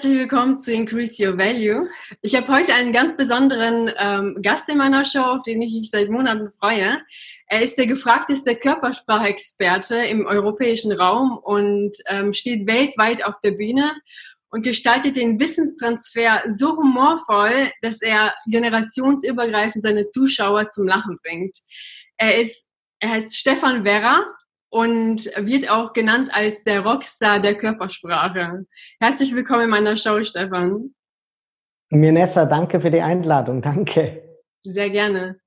Herzlich willkommen zu Increase Your Value. Ich habe heute einen ganz besonderen ähm, Gast in meiner Show, auf den ich mich seit Monaten freue. Er ist der gefragteste Körpersprachexperte im europäischen Raum und ähm, steht weltweit auf der Bühne und gestaltet den Wissenstransfer so humorvoll, dass er generationsübergreifend seine Zuschauer zum Lachen bringt. Er ist, er heißt Stefan Werra und wird auch genannt als der Rockstar der Körpersprache. Herzlich willkommen in meiner Show, Stefan. Mirnessa, danke für die Einladung. Danke. Sehr gerne.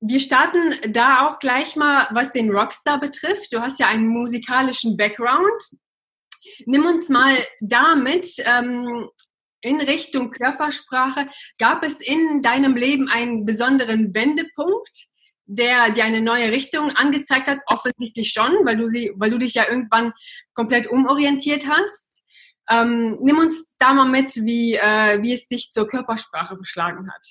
Wir starten da auch gleich mal, was den Rockstar betrifft. Du hast ja einen musikalischen Background. Nimm uns mal damit ähm, in Richtung Körpersprache. Gab es in deinem Leben einen besonderen Wendepunkt? Der dir eine neue Richtung angezeigt hat? Offensichtlich schon, weil du sie, weil du dich ja irgendwann komplett umorientiert hast. Ähm, nimm uns da mal mit, wie, äh, wie es dich zur Körpersprache verschlagen hat.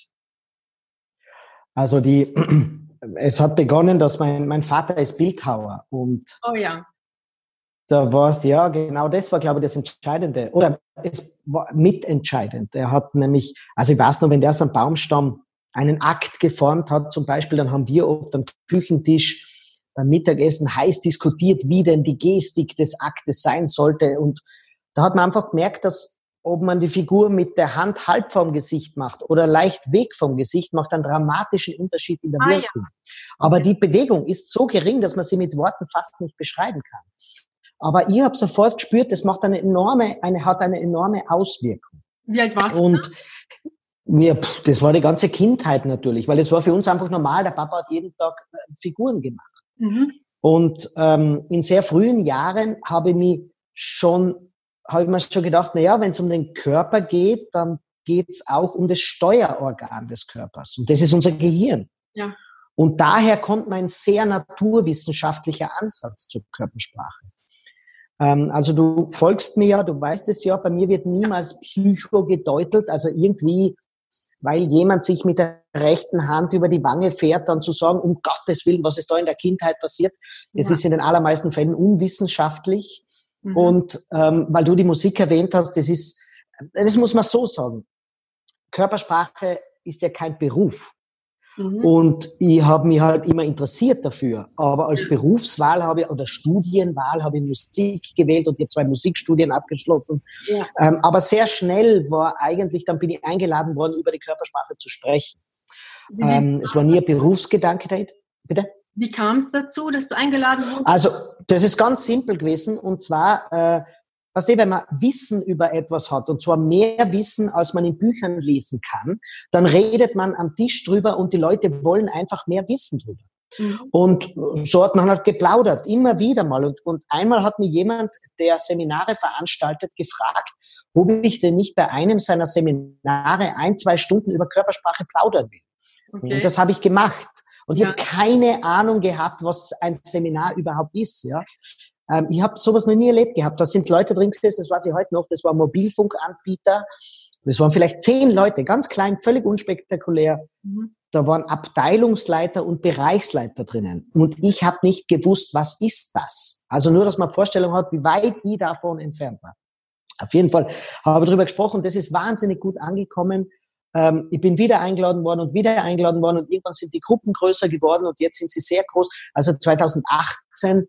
Also die, es hat begonnen, dass mein, mein Vater ist Bildhauer und oh ja. Da war es, ja, genau das war, glaube ich, das Entscheidende. Oder es war mitentscheidend. Er hat nämlich, also ich weiß noch, wenn der so einen Baumstamm einen Akt geformt hat, zum Beispiel, dann haben wir oft am Küchentisch beim Mittagessen heiß diskutiert, wie denn die Gestik des Aktes sein sollte. Und da hat man einfach gemerkt, dass ob man die Figur mit der Hand halb vom Gesicht macht oder leicht weg vom Gesicht, macht einen dramatischen Unterschied in der ah, Wirkung. Ja. Aber die Bewegung ist so gering, dass man sie mit Worten fast nicht beschreiben kann. Aber ich habe sofort gespürt, das macht eine enorme, eine, hat eine enorme Auswirkung. Wie alt warst du? Und mir, pff, das war die ganze Kindheit natürlich, weil es war für uns einfach normal. Der Papa hat jeden Tag äh, Figuren gemacht. Mhm. Und ähm, in sehr frühen Jahren habe ich mich schon, habe ich mir schon gedacht, na ja, wenn es um den Körper geht, dann geht es auch um das Steuerorgan des Körpers. Und das ist unser Gehirn. Ja. Und daher kommt mein sehr naturwissenschaftlicher Ansatz zur Körpersprache. Ähm, also du folgst mir ja, du weißt es ja, bei mir wird niemals Psycho gedeutelt, also irgendwie weil jemand sich mit der rechten Hand über die Wange fährt, dann zu sagen, um Gottes Willen, was ist da in der Kindheit passiert. Es ja. ist in den allermeisten Fällen unwissenschaftlich. Mhm. Und ähm, weil du die Musik erwähnt hast, das ist, das muss man so sagen. Körpersprache ist ja kein Beruf. Mhm. Und ich habe mich halt immer interessiert dafür. Aber als Berufswahl habe ich, oder Studienwahl habe ich Musik gewählt und die zwei Musikstudien abgeschlossen. Ja. Ähm, aber sehr schnell war eigentlich, dann bin ich eingeladen worden, über die Körpersprache zu sprechen. Ähm, es war nie ein Berufsgedanke. Bitte? Wie kam es dazu, dass du eingeladen wurdest? Also, das ist ganz simpel gewesen. Und zwar, äh, Weißt du, wenn man Wissen über etwas hat, und zwar mehr Wissen, als man in Büchern lesen kann, dann redet man am Tisch drüber und die Leute wollen einfach mehr Wissen drüber. Mhm. Und so hat man halt geplaudert, immer wieder mal. Und, und einmal hat mir jemand, der Seminare veranstaltet, gefragt, ob ich denn nicht bei einem seiner Seminare ein, zwei Stunden über Körpersprache plaudern will. Okay. Und das habe ich gemacht. Und ja. ich habe keine Ahnung gehabt, was ein Seminar überhaupt ist. Ja. Ähm, ich habe sowas noch nie erlebt gehabt. Da sind Leute drin gewesen, das weiß ich heute noch, das war Mobilfunkanbieter. Das waren vielleicht zehn Leute, ganz klein, völlig unspektakulär. Mhm. Da waren Abteilungsleiter und Bereichsleiter drinnen. Und ich habe nicht gewusst, was ist das? Also nur, dass man Vorstellung hat, wie weit ich davon entfernt war. Auf jeden Fall habe ich darüber gesprochen. Das ist wahnsinnig gut angekommen. Ähm, ich bin wieder eingeladen worden und wieder eingeladen worden und irgendwann sind die Gruppen größer geworden und jetzt sind sie sehr groß. Also 2018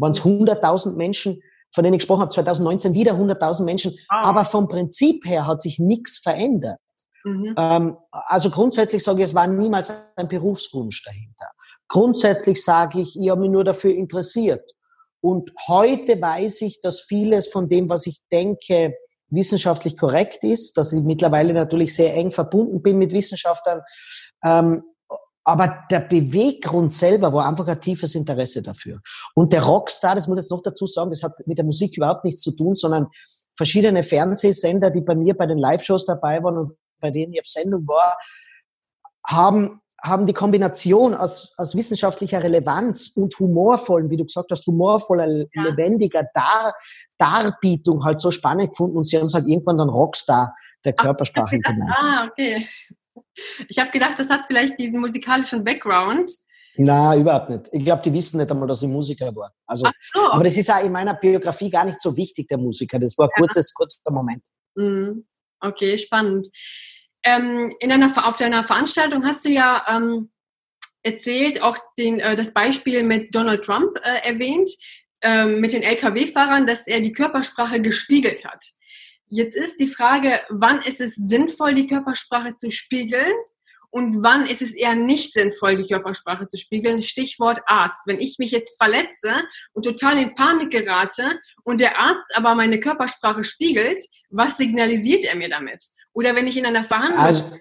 waren es 100.000 Menschen, von denen ich gesprochen habe, 2019 wieder 100.000 Menschen. Ah. Aber vom Prinzip her hat sich nichts verändert. Mhm. Ähm, also grundsätzlich sage ich, es war niemals ein Berufswunsch dahinter. Grundsätzlich sage ich, ich habe mich nur dafür interessiert. Und heute weiß ich, dass vieles von dem, was ich denke, wissenschaftlich korrekt ist, dass ich mittlerweile natürlich sehr eng verbunden bin mit Wissenschaftlern. Ähm, aber der Beweggrund selber war einfach ein tiefes Interesse dafür. Und der Rockstar, das muss ich jetzt noch dazu sagen, das hat mit der Musik überhaupt nichts zu tun, sondern verschiedene Fernsehsender, die bei mir bei den Live-Shows dabei waren und bei denen ich auf Sendung war, haben, haben die Kombination aus, aus wissenschaftlicher Relevanz und humorvollen, wie du gesagt hast, humorvoller, ja. lebendiger Dar, Darbietung halt so spannend gefunden und sie haben es halt irgendwann dann Rockstar der Körpersprache genannt. Ah, okay. Ich habe gedacht, das hat vielleicht diesen musikalischen Background, Na, überhaupt nicht. Ich glaube, die wissen nicht einmal, dass ich Musiker war. Also, so. Aber das ist auch in meiner Biografie gar nicht so wichtig, der Musiker. Das war ein kurzes, kurzer Moment. Mhm. Okay, spannend. Ähm, in einer, auf deiner Veranstaltung hast du ja ähm, erzählt, auch den, äh, das Beispiel mit Donald Trump äh, erwähnt, äh, mit den Lkw-Fahrern, dass er die Körpersprache gespiegelt hat. Jetzt ist die Frage, wann ist es sinnvoll, die Körpersprache zu spiegeln und wann ist es eher nicht sinnvoll, die Körpersprache zu spiegeln? Stichwort Arzt. Wenn ich mich jetzt verletze und total in Panik gerate und der Arzt aber meine Körpersprache spiegelt, was signalisiert er mir damit? Oder wenn ich in einer Verhandlung also,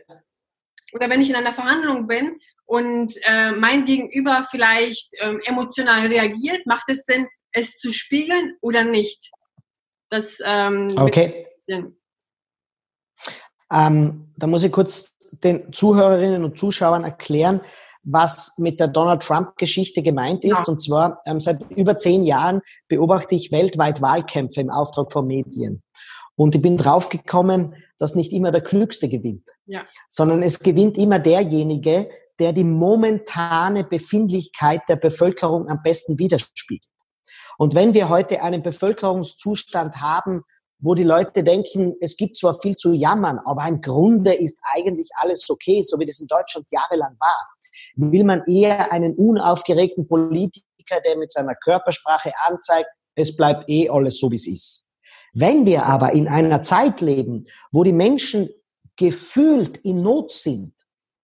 oder wenn ich in einer Verhandlung bin und äh, mein Gegenüber vielleicht ähm, emotional reagiert, macht es Sinn, es zu spiegeln oder nicht? Das ähm, okay. Ähm, da muss ich kurz den Zuhörerinnen und Zuschauern erklären, was mit der Donald Trump-Geschichte gemeint ist. Ja. Und zwar ähm, seit über zehn Jahren beobachte ich weltweit Wahlkämpfe im Auftrag von Medien. Und ich bin draufgekommen, dass nicht immer der Klügste gewinnt, ja. sondern es gewinnt immer derjenige, der die momentane Befindlichkeit der Bevölkerung am besten widerspiegelt. Und wenn wir heute einen Bevölkerungszustand haben, wo die Leute denken, es gibt zwar viel zu jammern, aber im Grunde ist eigentlich alles okay, so wie das in Deutschland jahrelang war, will man eher einen unaufgeregten Politiker, der mit seiner Körpersprache anzeigt, es bleibt eh alles so, wie es ist. Wenn wir aber in einer Zeit leben, wo die Menschen gefühlt in Not sind,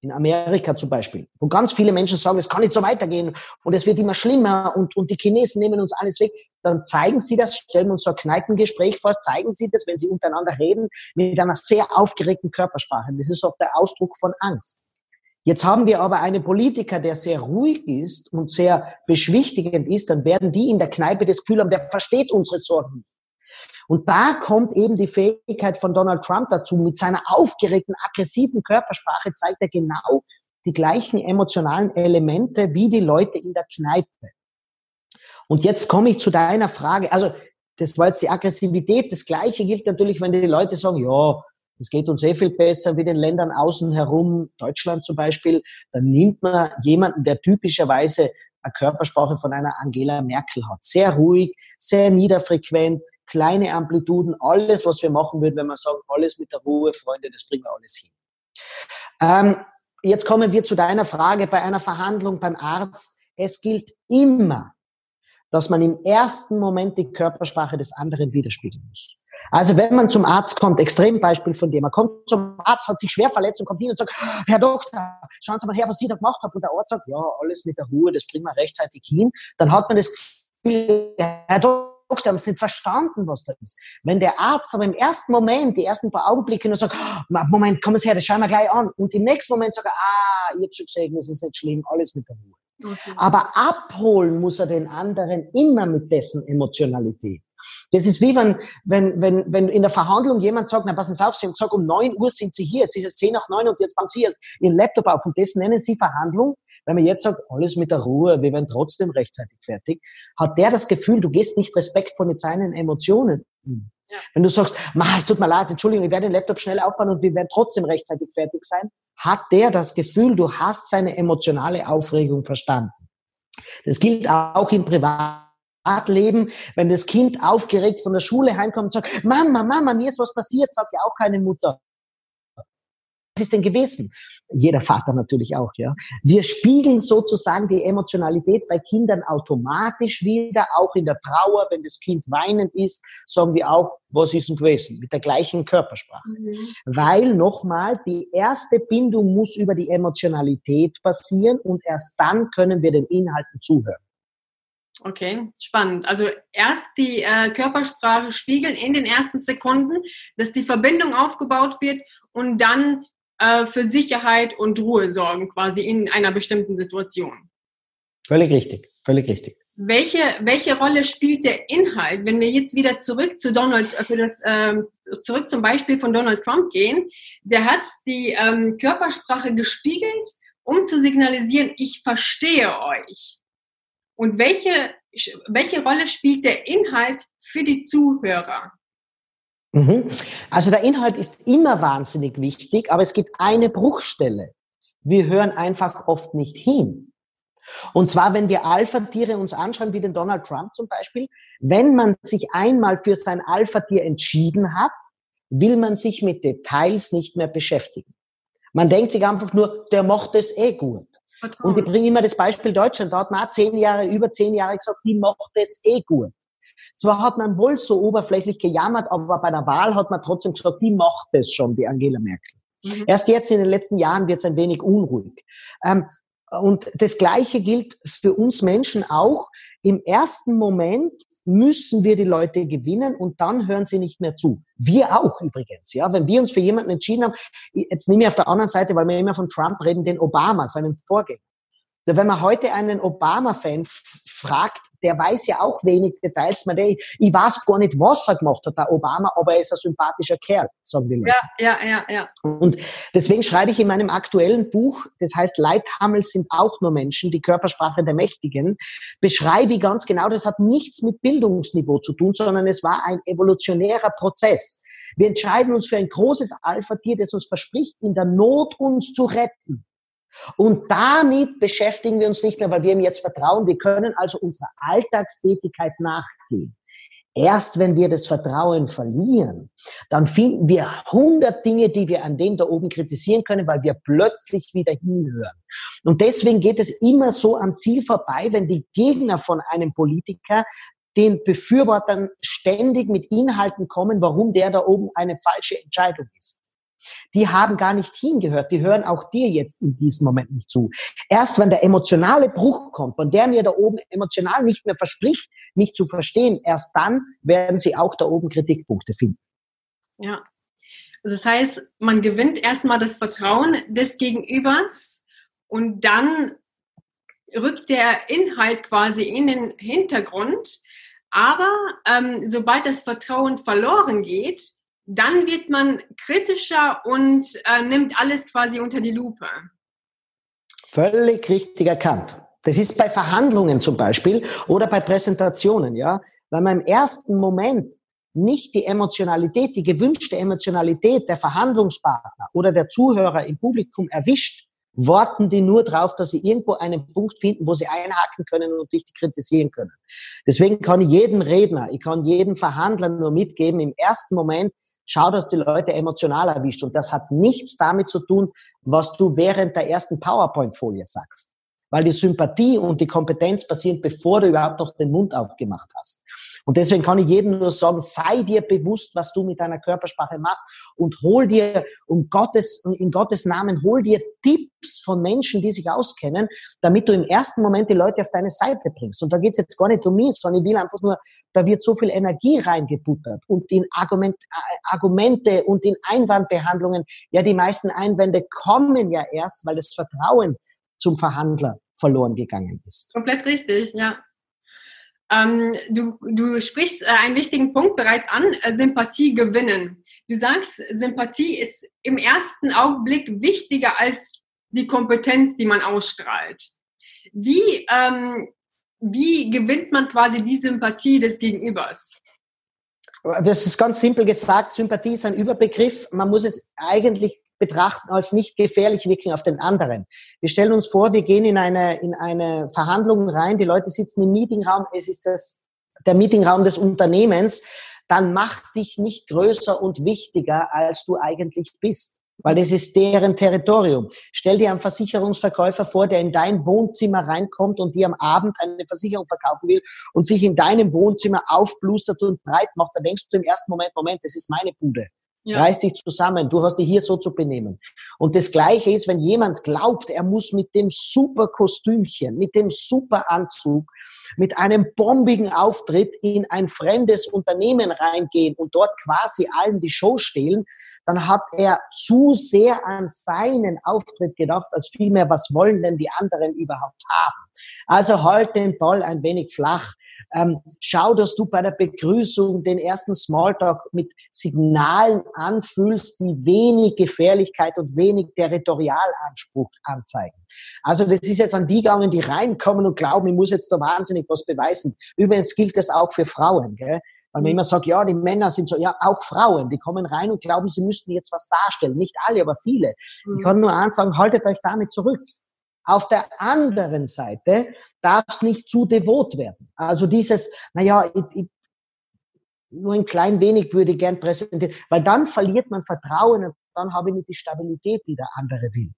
in Amerika zum Beispiel, wo ganz viele Menschen sagen, es kann nicht so weitergehen und es wird immer schlimmer und, und die Chinesen nehmen uns alles weg, dann zeigen sie das, stellen uns so ein Kneipengespräch vor, zeigen sie das, wenn sie untereinander reden, mit einer sehr aufgeregten Körpersprache. Das ist oft der Ausdruck von Angst. Jetzt haben wir aber einen Politiker, der sehr ruhig ist und sehr beschwichtigend ist, dann werden die in der Kneipe das Gefühl haben, der versteht unsere Sorgen nicht. Und da kommt eben die Fähigkeit von Donald Trump dazu. Mit seiner aufgeregten, aggressiven Körpersprache zeigt er genau die gleichen emotionalen Elemente wie die Leute in der Kneipe. Und jetzt komme ich zu deiner Frage. Also, das war jetzt die Aggressivität. Das Gleiche gilt natürlich, wenn die Leute sagen, ja, es geht uns eh viel besser wie den Ländern außen herum, Deutschland zum Beispiel. Dann nimmt man jemanden, der typischerweise eine Körpersprache von einer Angela Merkel hat. Sehr ruhig, sehr niederfrequent, kleine Amplituden, alles, was wir machen würden, wenn wir sagen, alles mit der Ruhe, Freunde, das bringen wir alles hin. Ähm, jetzt kommen wir zu deiner Frage bei einer Verhandlung beim Arzt. Es gilt immer, dass man im ersten Moment die Körpersprache des anderen widerspiegeln muss. Also wenn man zum Arzt kommt, Extrembeispiel von dem, man kommt zum Arzt, hat sich schwer verletzt und kommt hin und sagt, Herr Doktor, schauen Sie mal her, was Sie da gemacht haben. Und der Arzt sagt, ja, alles mit der Ruhe, das bringen wir rechtzeitig hin. Dann hat man das Gefühl, Herr Doktor, die haben es nicht verstanden, was da ist. Wenn der Arzt aber im ersten Moment, die ersten paar Augenblicke nur sagt, oh, Moment, komm es her, das schauen wir gleich an. Und im nächsten Moment sagt er, ah, ich habe schon gesehen, das ist nicht schlimm, alles mit der Ruhe. Okay. Aber abholen muss er den anderen immer mit dessen Emotionalität. Das ist wie wenn, wenn, wenn, wenn in der Verhandlung jemand sagt, na passen Sie auf, Sie sagen, um neun Uhr sind Sie hier, jetzt ist es zehn nach neun und jetzt bauen Sie erst Ihren Laptop auf und das nennen Sie Verhandlung. Wenn man jetzt sagt, alles mit der Ruhe, wir werden trotzdem rechtzeitig fertig, hat der das Gefühl, du gehst nicht respektvoll mit seinen Emotionen Ja. Wenn du sagst, Ma, es tut mir leid, Entschuldigung, ich werde den Laptop schnell aufbauen und wir werden trotzdem rechtzeitig fertig sein, hat der das Gefühl, du hast seine emotionale Aufregung verstanden. Das gilt auch im Privatleben, wenn das Kind aufgeregt von der Schule heimkommt und sagt, Mama, Mama, mir ist was passiert, sagt ja auch keine Mutter. Was ist denn gewesen? Jeder Vater natürlich auch, ja. Wir spiegeln sozusagen die Emotionalität bei Kindern automatisch wieder, auch in der Trauer, wenn das Kind weinend ist, sagen wir auch, was ist denn gewesen? Mit der gleichen Körpersprache. Mhm. Weil nochmal, die erste Bindung muss über die Emotionalität passieren und erst dann können wir den Inhalten zuhören. Okay, spannend. Also erst die äh, Körpersprache spiegeln in den ersten Sekunden, dass die Verbindung aufgebaut wird und dann äh, für Sicherheit und Ruhe sorgen, quasi in einer bestimmten Situation. Völlig richtig, völlig richtig. Welche, welche Rolle spielt der Inhalt, wenn wir jetzt wieder zurück zu Donald, äh, für das, ähm, zurück zum Beispiel von Donald Trump gehen? Der hat die ähm, Körpersprache gespiegelt, um zu signalisieren, ich verstehe euch. Und welche, welche Rolle spielt der Inhalt für die Zuhörer? Mhm. Also der Inhalt ist immer wahnsinnig wichtig, aber es gibt eine Bruchstelle. Wir hören einfach oft nicht hin. Und zwar, wenn wir Alpha-Tiere uns anschauen, wie den Donald Trump zum Beispiel, wenn man sich einmal für sein Alpha-Tier entschieden hat, will man sich mit Details nicht mehr beschäftigen. Man denkt sich einfach nur, der macht es eh gut. Und ich bringe immer das Beispiel Deutschland. Da hat man auch zehn Jahre, über zehn Jahre gesagt, die macht es eh gut. Zwar hat man wohl so oberflächlich gejammert, aber bei der Wahl hat man trotzdem gesagt, die macht es schon, die Angela Merkel. Mhm. Erst jetzt in den letzten Jahren wird es ein wenig unruhig. Ähm, und das Gleiche gilt für uns Menschen auch. Im ersten Moment müssen wir die Leute gewinnen und dann hören sie nicht mehr zu. Wir auch übrigens, ja. Wenn wir uns für jemanden entschieden haben, jetzt nehme ich auf der anderen Seite, weil wir immer von Trump reden, den Obama, seinen Vorgänger. Wenn man heute einen Obama-Fan fragt, der weiß ja auch wenig Details. Man, ich, ich weiß gar nicht, was er gemacht hat, der Obama, aber er ist ein sympathischer Kerl, sagen die Leute. Ja, ja, ja, ja. Und deswegen schreibe ich in meinem aktuellen Buch, das heißt Leithammel sind auch nur Menschen, die Körpersprache der Mächtigen, beschreibe ich ganz genau, das hat nichts mit Bildungsniveau zu tun, sondern es war ein evolutionärer Prozess. Wir entscheiden uns für ein großes Alpha-Tier, das uns verspricht, in der Not uns zu retten. Und damit beschäftigen wir uns nicht mehr, weil wir ihm jetzt vertrauen. Wir können also unserer Alltagstätigkeit nachgehen. Erst wenn wir das Vertrauen verlieren, dann finden wir hundert Dinge, die wir an dem da oben kritisieren können, weil wir plötzlich wieder hinhören. Und deswegen geht es immer so am Ziel vorbei, wenn die Gegner von einem Politiker den Befürwortern ständig mit Inhalten kommen, warum der da oben eine falsche Entscheidung ist die haben gar nicht hingehört. Die hören auch dir jetzt in diesem Moment nicht zu. Erst wenn der emotionale Bruch kommt und der mir da oben emotional nicht mehr verspricht, mich zu verstehen, erst dann werden sie auch da oben Kritikpunkte finden. Ja. Also das heißt, man gewinnt erstmal das Vertrauen des Gegenübers und dann rückt der Inhalt quasi in den Hintergrund. Aber ähm, sobald das Vertrauen verloren geht, dann wird man kritischer und äh, nimmt alles quasi unter die Lupe. Völlig richtig erkannt. Das ist bei Verhandlungen zum Beispiel oder bei Präsentationen, ja. Weil man im ersten Moment nicht die Emotionalität, die gewünschte Emotionalität der Verhandlungspartner oder der Zuhörer im Publikum erwischt, warten die nur drauf, dass sie irgendwo einen Punkt finden, wo sie einhaken können und dich kritisieren können. Deswegen kann ich jedem Redner, ich kann jedem Verhandler nur mitgeben, im ersten Moment Schau, dass die Leute emotional erwischt. Und das hat nichts damit zu tun, was du während der ersten PowerPoint-Folie sagst. Weil die Sympathie und die Kompetenz passieren, bevor du überhaupt noch den Mund aufgemacht hast. Und deswegen kann ich jedem nur sagen, sei dir bewusst, was du mit deiner Körpersprache machst und hol dir um Gottes, in Gottes Namen, hol dir Tipps von Menschen, die sich auskennen, damit du im ersten Moment die Leute auf deine Seite bringst. Und da geht's jetzt gar nicht um mich, sondern ich will einfach nur, da wird so viel Energie reingebuttert und in Argument, äh, Argumente und in Einwandbehandlungen. Ja, die meisten Einwände kommen ja erst, weil das Vertrauen zum Verhandler verloren gegangen ist. Komplett richtig, ja. Ähm, du, du sprichst äh, einen wichtigen Punkt bereits an, äh, Sympathie gewinnen. Du sagst, Sympathie ist im ersten Augenblick wichtiger als die Kompetenz, die man ausstrahlt. Wie, ähm, wie gewinnt man quasi die Sympathie des Gegenübers? Das ist ganz simpel gesagt, Sympathie ist ein Überbegriff. Man muss es eigentlich betrachten als nicht gefährlich wirken auf den anderen. Wir stellen uns vor, wir gehen in eine, in eine Verhandlung rein, die Leute sitzen im Meetingraum, es ist das, der Meetingraum des Unternehmens, dann mach dich nicht größer und wichtiger, als du eigentlich bist. Weil das ist deren Territorium. Stell dir einen Versicherungsverkäufer vor, der in dein Wohnzimmer reinkommt und dir am Abend eine Versicherung verkaufen will und sich in deinem Wohnzimmer aufblustert und breit macht. Da denkst du im ersten Moment, Moment, das ist meine Bude. Ja. Reiß dich zusammen. Du hast dich hier so zu benehmen. Und das Gleiche ist, wenn jemand glaubt, er muss mit dem super Kostümchen, mit dem super Anzug, mit einem bombigen Auftritt in ein fremdes Unternehmen reingehen und dort quasi allen die Show stehlen, dann hat er zu sehr an seinen Auftritt gedacht, als vielmehr, was wollen denn die anderen überhaupt haben? Also halt den Ball ein wenig flach. Ähm, schau, dass du bei der Begrüßung den ersten Smalltalk mit Signalen anfühlst, die wenig Gefährlichkeit und wenig Territorialanspruch anzeigen. Also das ist jetzt an die gegangen, die reinkommen und glauben, ich muss jetzt da wahnsinnig was beweisen. Übrigens gilt das auch für Frauen. Gell? Weil man immer sagt, ja, die Männer sind so, ja, auch Frauen, die kommen rein und glauben, sie müssten jetzt was darstellen. Nicht alle, aber viele. Mhm. Ich kann nur eins sagen, haltet euch damit zurück. Auf der anderen Seite darf es nicht zu devot werden. Also dieses, naja, ich, ich, nur ein klein wenig würde ich gern präsentieren, weil dann verliert man Vertrauen und dann habe ich nicht die Stabilität, die der andere will.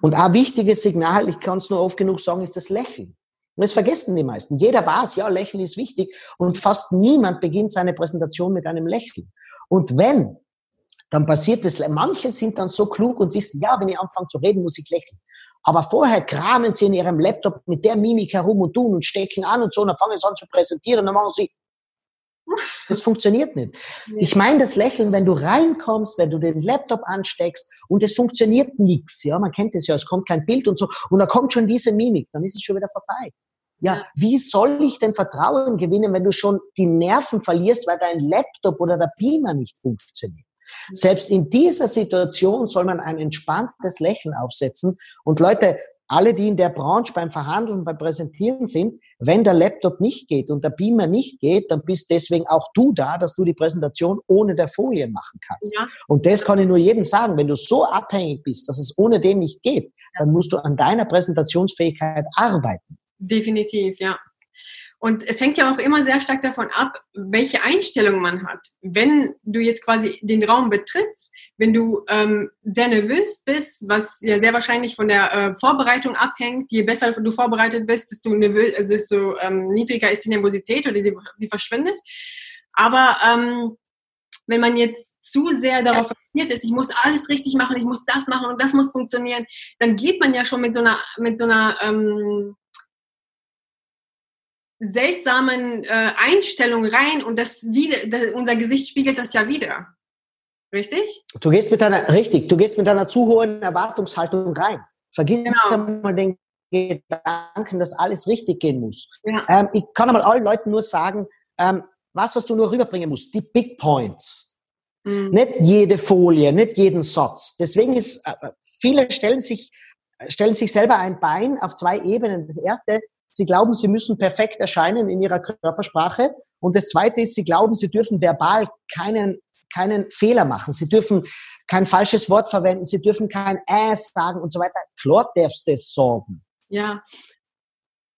Und ein wichtiges Signal, ich kann es nur oft genug sagen, ist das Lächeln. Und das vergessen die meisten. Jeder weiß, ja, Lächeln ist wichtig und fast niemand beginnt seine Präsentation mit einem Lächeln. Und wenn, dann passiert es, manche sind dann so klug und wissen, ja, wenn ich anfange zu reden, muss ich lächeln. Aber vorher kramen sie in ihrem Laptop mit der Mimik herum und tun und stecken an und so und dann fangen sie an zu präsentieren und dann machen sie das funktioniert nicht. Ich meine das Lächeln, wenn du reinkommst, wenn du den Laptop ansteckst und es funktioniert nichts. Ja, man kennt es ja, es kommt kein Bild und so und da kommt schon diese Mimik, dann ist es schon wieder vorbei. Ja, wie soll ich denn Vertrauen gewinnen, wenn du schon die Nerven verlierst, weil dein Laptop oder der Beamer nicht funktioniert? Selbst in dieser Situation soll man ein entspanntes Lächeln aufsetzen. Und Leute, alle, die in der Branche beim Verhandeln, beim Präsentieren sind, wenn der Laptop nicht geht und der Beamer nicht geht, dann bist deswegen auch du da, dass du die Präsentation ohne der Folie machen kannst. Ja. Und das kann ich nur jedem sagen. Wenn du so abhängig bist, dass es ohne den nicht geht, dann musst du an deiner Präsentationsfähigkeit arbeiten. Definitiv, ja. Und es hängt ja auch immer sehr stark davon ab, welche Einstellung man hat. Wenn du jetzt quasi den Raum betrittst, wenn du ähm, sehr nervös bist, was ja sehr wahrscheinlich von der äh, Vorbereitung abhängt, je besser du vorbereitet bist, desto, nervös, also desto ähm, niedriger ist die Nervosität oder die, die verschwindet. Aber ähm, wenn man jetzt zu sehr darauf fixiert ist, ich muss alles richtig machen, ich muss das machen und das muss funktionieren, dann geht man ja schon mit so einer, mit so einer ähm, seltsamen äh, Einstellung rein und das wieder, unser Gesicht spiegelt das ja wieder. Richtig? Du gehst mit einer, richtig, du gehst mit einer zu hohen Erwartungshaltung rein. Vergiss genau. mal den Gedanken, dass alles richtig gehen muss. Ja. Ähm, ich kann einmal allen Leuten nur sagen, ähm, was, was du nur rüberbringen musst, die Big Points. Mhm. Nicht jede Folie, nicht jeden Satz. Deswegen ist, äh, viele stellen sich, stellen sich selber ein Bein auf zwei Ebenen. Das erste, Sie glauben, sie müssen perfekt erscheinen in ihrer Körpersprache. Und das Zweite ist, sie glauben, sie dürfen verbal keinen, keinen Fehler machen. Sie dürfen kein falsches Wort verwenden. Sie dürfen kein Ass sagen und so weiter. Klar darfst du das sagen. Ja.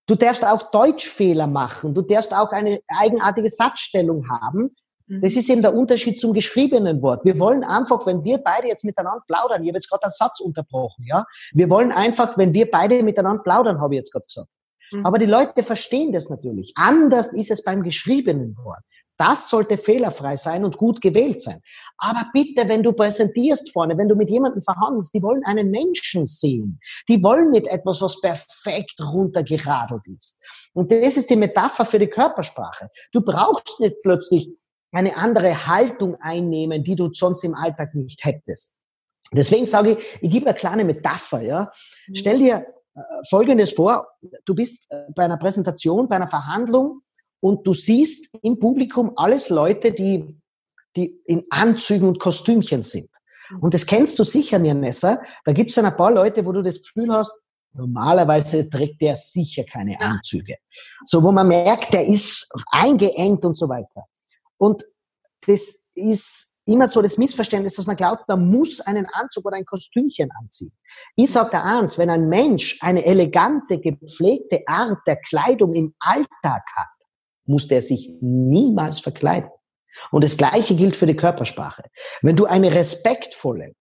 Du darfst auch Deutschfehler machen. Du darfst auch eine eigenartige Satzstellung haben. Das mhm. ist eben der Unterschied zum geschriebenen Wort. Wir wollen einfach, wenn wir beide jetzt miteinander plaudern, ich habe jetzt gerade einen Satz unterbrochen, ja. Wir wollen einfach, wenn wir beide miteinander plaudern, habe ich jetzt gerade gesagt. Mhm. Aber die Leute verstehen das natürlich. Anders ist es beim geschriebenen Wort. Das sollte fehlerfrei sein und gut gewählt sein. Aber bitte, wenn du präsentierst vorne, wenn du mit jemandem verhandelst, die wollen einen Menschen sehen. Die wollen nicht etwas, was perfekt runtergeradelt ist. Und das ist die Metapher für die Körpersprache. Du brauchst nicht plötzlich eine andere Haltung einnehmen, die du sonst im Alltag nicht hättest. Deswegen sage ich, ich gebe eine kleine Metapher, ja. Mhm. Stell dir Folgendes vor, du bist äh, bei einer Präsentation, bei einer Verhandlung und du siehst im Publikum alles Leute, die, die in Anzügen und Kostümchen sind. Und das kennst du sicher, Nessa. Da gibt es dann ein paar Leute, wo du das Gefühl hast, normalerweise trägt der sicher keine Anzüge. So, wo man merkt, der ist eingeengt und so weiter. Und das ist immer so das Missverständnis, dass man glaubt, man muss einen Anzug oder ein Kostümchen anziehen. Ich sage da eins, wenn ein Mensch eine elegante, gepflegte Art der Kleidung im Alltag hat, muss der sich niemals verkleiden. Und das Gleiche gilt für die Körpersprache. Wenn du eine respektvolle,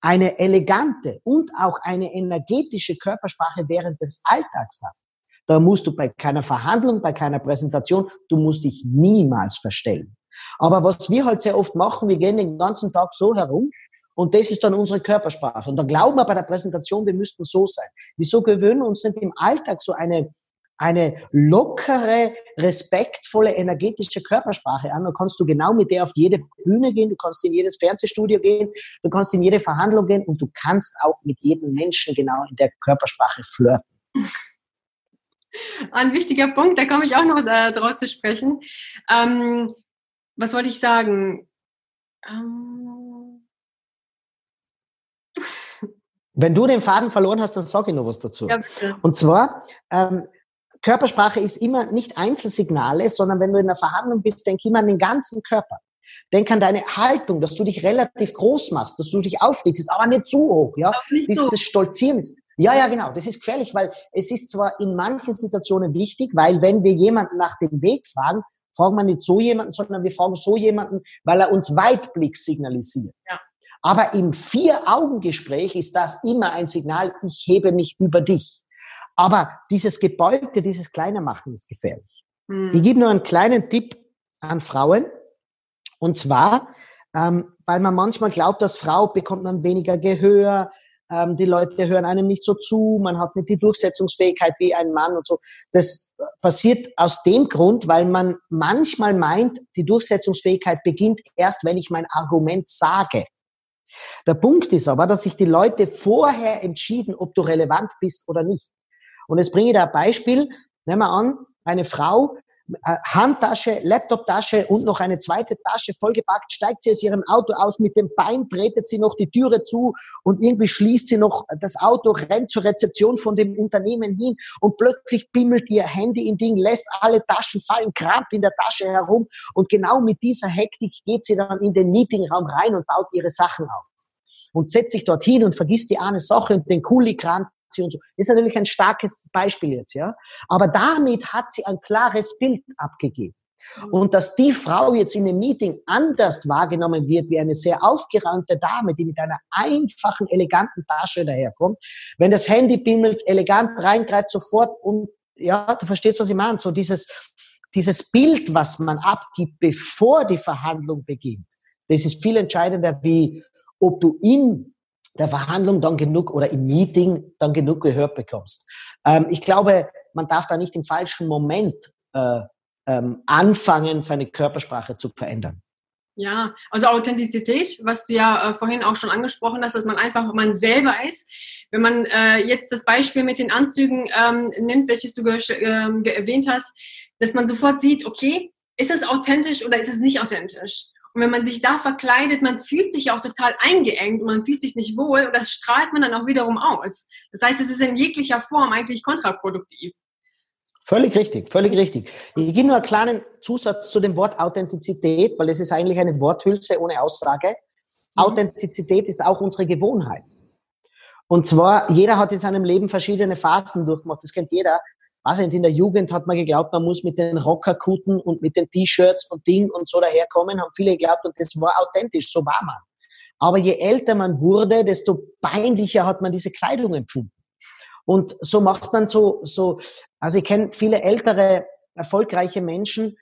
eine elegante und auch eine energetische Körpersprache während des Alltags hast, da musst du bei keiner Verhandlung, bei keiner Präsentation, du musst dich niemals verstellen. Aber was wir halt sehr oft machen, wir gehen den ganzen Tag so herum und das ist dann unsere Körpersprache. Und dann glauben wir bei der Präsentation, wir müssten so sein. Wieso gewöhnen uns nicht im Alltag so eine, eine lockere, respektvolle, energetische Körpersprache an? Dann kannst du genau mit der auf jede Bühne gehen, du kannst in jedes Fernsehstudio gehen, du kannst in jede Verhandlung gehen und du kannst auch mit jedem Menschen genau in der Körpersprache flirten. Ein wichtiger Punkt, da komme ich auch noch äh, drauf zu sprechen. Ähm, was wollte ich sagen? Ähm Wenn du den Faden verloren hast, dann sag ich noch was dazu. Ja, Und zwar, ähm, Körpersprache ist immer nicht Einzelsignale, sondern wenn du in einer Verhandlung bist, denk immer an den ganzen Körper. Denk an deine Haltung, dass du dich relativ groß machst, dass du dich aufregst, aber nicht zu hoch, ja. Dieses so. Stolzieren ist. Ja, ja, genau. Das ist gefährlich, weil es ist zwar in manchen Situationen wichtig, weil wenn wir jemanden nach dem Weg fragen, fragen wir nicht so jemanden, sondern wir fragen so jemanden, weil er uns Weitblick signalisiert. Ja. Aber im Vier-Augen-Gespräch ist das immer ein Signal, ich hebe mich über dich. Aber dieses Gebeugte, dieses Kleine machen ist gefährlich. Mhm. Ich gebe nur einen kleinen Tipp an Frauen. Und zwar, ähm, weil man manchmal glaubt, als Frau bekommt man weniger Gehör, ähm, die Leute hören einem nicht so zu, man hat nicht die Durchsetzungsfähigkeit wie ein Mann und so. Das passiert aus dem Grund, weil man manchmal meint, die Durchsetzungsfähigkeit beginnt erst, wenn ich mein Argument sage. Der Punkt ist aber, dass sich die Leute vorher entschieden, ob du relevant bist oder nicht. Und jetzt bringe ich da ein Beispiel. Nehmen wir an, eine Frau Handtasche, Laptoptasche und noch eine zweite Tasche vollgepackt, steigt sie aus ihrem Auto aus, mit dem Bein tretet sie noch die Türe zu und irgendwie schließt sie noch das Auto, rennt zur Rezeption von dem Unternehmen hin und plötzlich bimmelt ihr Handy in Ding, lässt alle Taschen fallen, kramt in der Tasche herum und genau mit dieser Hektik geht sie dann in den Meetingraum rein und baut ihre Sachen auf. Und setzt sich dort hin und vergisst die eine Sache und den Kuli kramt sie und so. Ist natürlich ein starkes Beispiel jetzt, ja. Aber damit hat sie ein klares Bild abgegeben. Mhm. Und dass die Frau jetzt in dem Meeting anders wahrgenommen wird wie eine sehr aufgeräumte Dame, die mit einer einfachen, eleganten Tasche daherkommt, wenn das Handy bimmelt, elegant reingreift sofort und ja, du verstehst, was ich meine. So dieses, dieses Bild, was man abgibt, bevor die Verhandlung beginnt, das ist viel entscheidender, wie ob du in der Verhandlung dann genug oder im Meeting dann genug gehört bekommst. Ähm, ich glaube, man darf da nicht im falschen Moment äh, ähm, anfangen, seine Körpersprache zu verändern. Ja, also Authentizität, was du ja äh, vorhin auch schon angesprochen hast, dass man einfach man selber ist. Wenn man äh, jetzt das Beispiel mit den Anzügen ähm, nimmt, welches du ähm, erwähnt hast, dass man sofort sieht, okay, ist es authentisch oder ist es nicht authentisch? Und wenn man sich da verkleidet, man fühlt sich auch total eingeengt und man fühlt sich nicht wohl und das strahlt man dann auch wiederum aus. Das heißt, es ist in jeglicher Form eigentlich kontraproduktiv. Völlig richtig, völlig richtig. Ich gebe nur einen kleinen Zusatz zu dem Wort Authentizität, weil es ist eigentlich eine Worthülse ohne Aussage. Mhm. Authentizität ist auch unsere Gewohnheit. Und zwar, jeder hat in seinem Leben verschiedene Phasen durchgemacht. Das kennt jeder weiß nicht, in der Jugend hat man geglaubt, man muss mit den Rockerkutten und mit den T-Shirts und Ding und so daherkommen, haben viele geglaubt und das war authentisch, so war man. Aber je älter man wurde, desto peinlicher hat man diese Kleidung empfunden. Und so macht man so, so, also ich kenne viele ältere, erfolgreiche Menschen,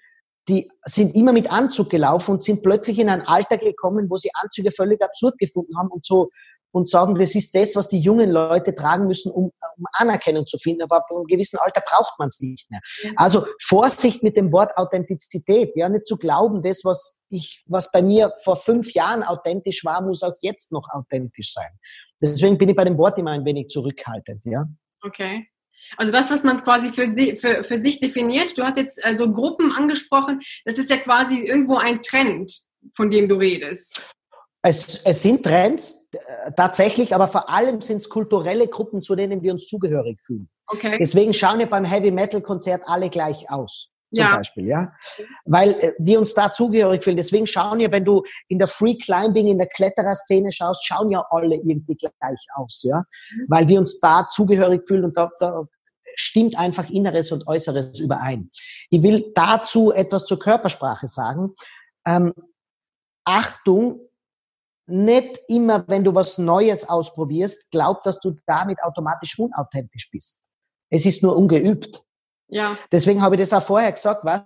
die sind immer mit Anzug gelaufen und sind plötzlich in ein Alter gekommen, wo sie Anzüge völlig absurd gefunden haben und so und sagen, das ist das, was die jungen Leute tragen müssen, um, um Anerkennung zu finden. Aber ab einem gewissen Alter braucht man es nicht mehr. Also Vorsicht mit dem Wort Authentizität. Ja, nicht zu glauben, das, was ich, was bei mir vor fünf Jahren authentisch war, muss auch jetzt noch authentisch sein. Deswegen bin ich bei dem Wort immer ein wenig zurückhaltend. Ja. Okay. Also das, was man quasi für, für, für sich definiert. Du hast jetzt also Gruppen angesprochen. Das ist ja quasi irgendwo ein Trend, von dem du redest. Es, es sind Trends äh, tatsächlich, aber vor allem sind es kulturelle Gruppen, zu denen wir uns zugehörig fühlen. Okay. Deswegen schauen ja beim Heavy Metal Konzert alle gleich aus. Zum ja. Beispiel, ja. Weil äh, wir uns da zugehörig fühlen. Deswegen schauen ja, wenn du in der Free Climbing, in der Kletterer-Szene schaust, schauen ja alle irgendwie gleich aus, ja. Mhm. Weil wir uns da zugehörig fühlen und da, da stimmt einfach Inneres und Äußeres überein. Ich will dazu etwas zur Körpersprache sagen. Ähm, Achtung, nicht immer, wenn du was Neues ausprobierst, glaub, dass du damit automatisch unauthentisch bist. Es ist nur ungeübt. Ja. Deswegen habe ich das auch vorher gesagt, was?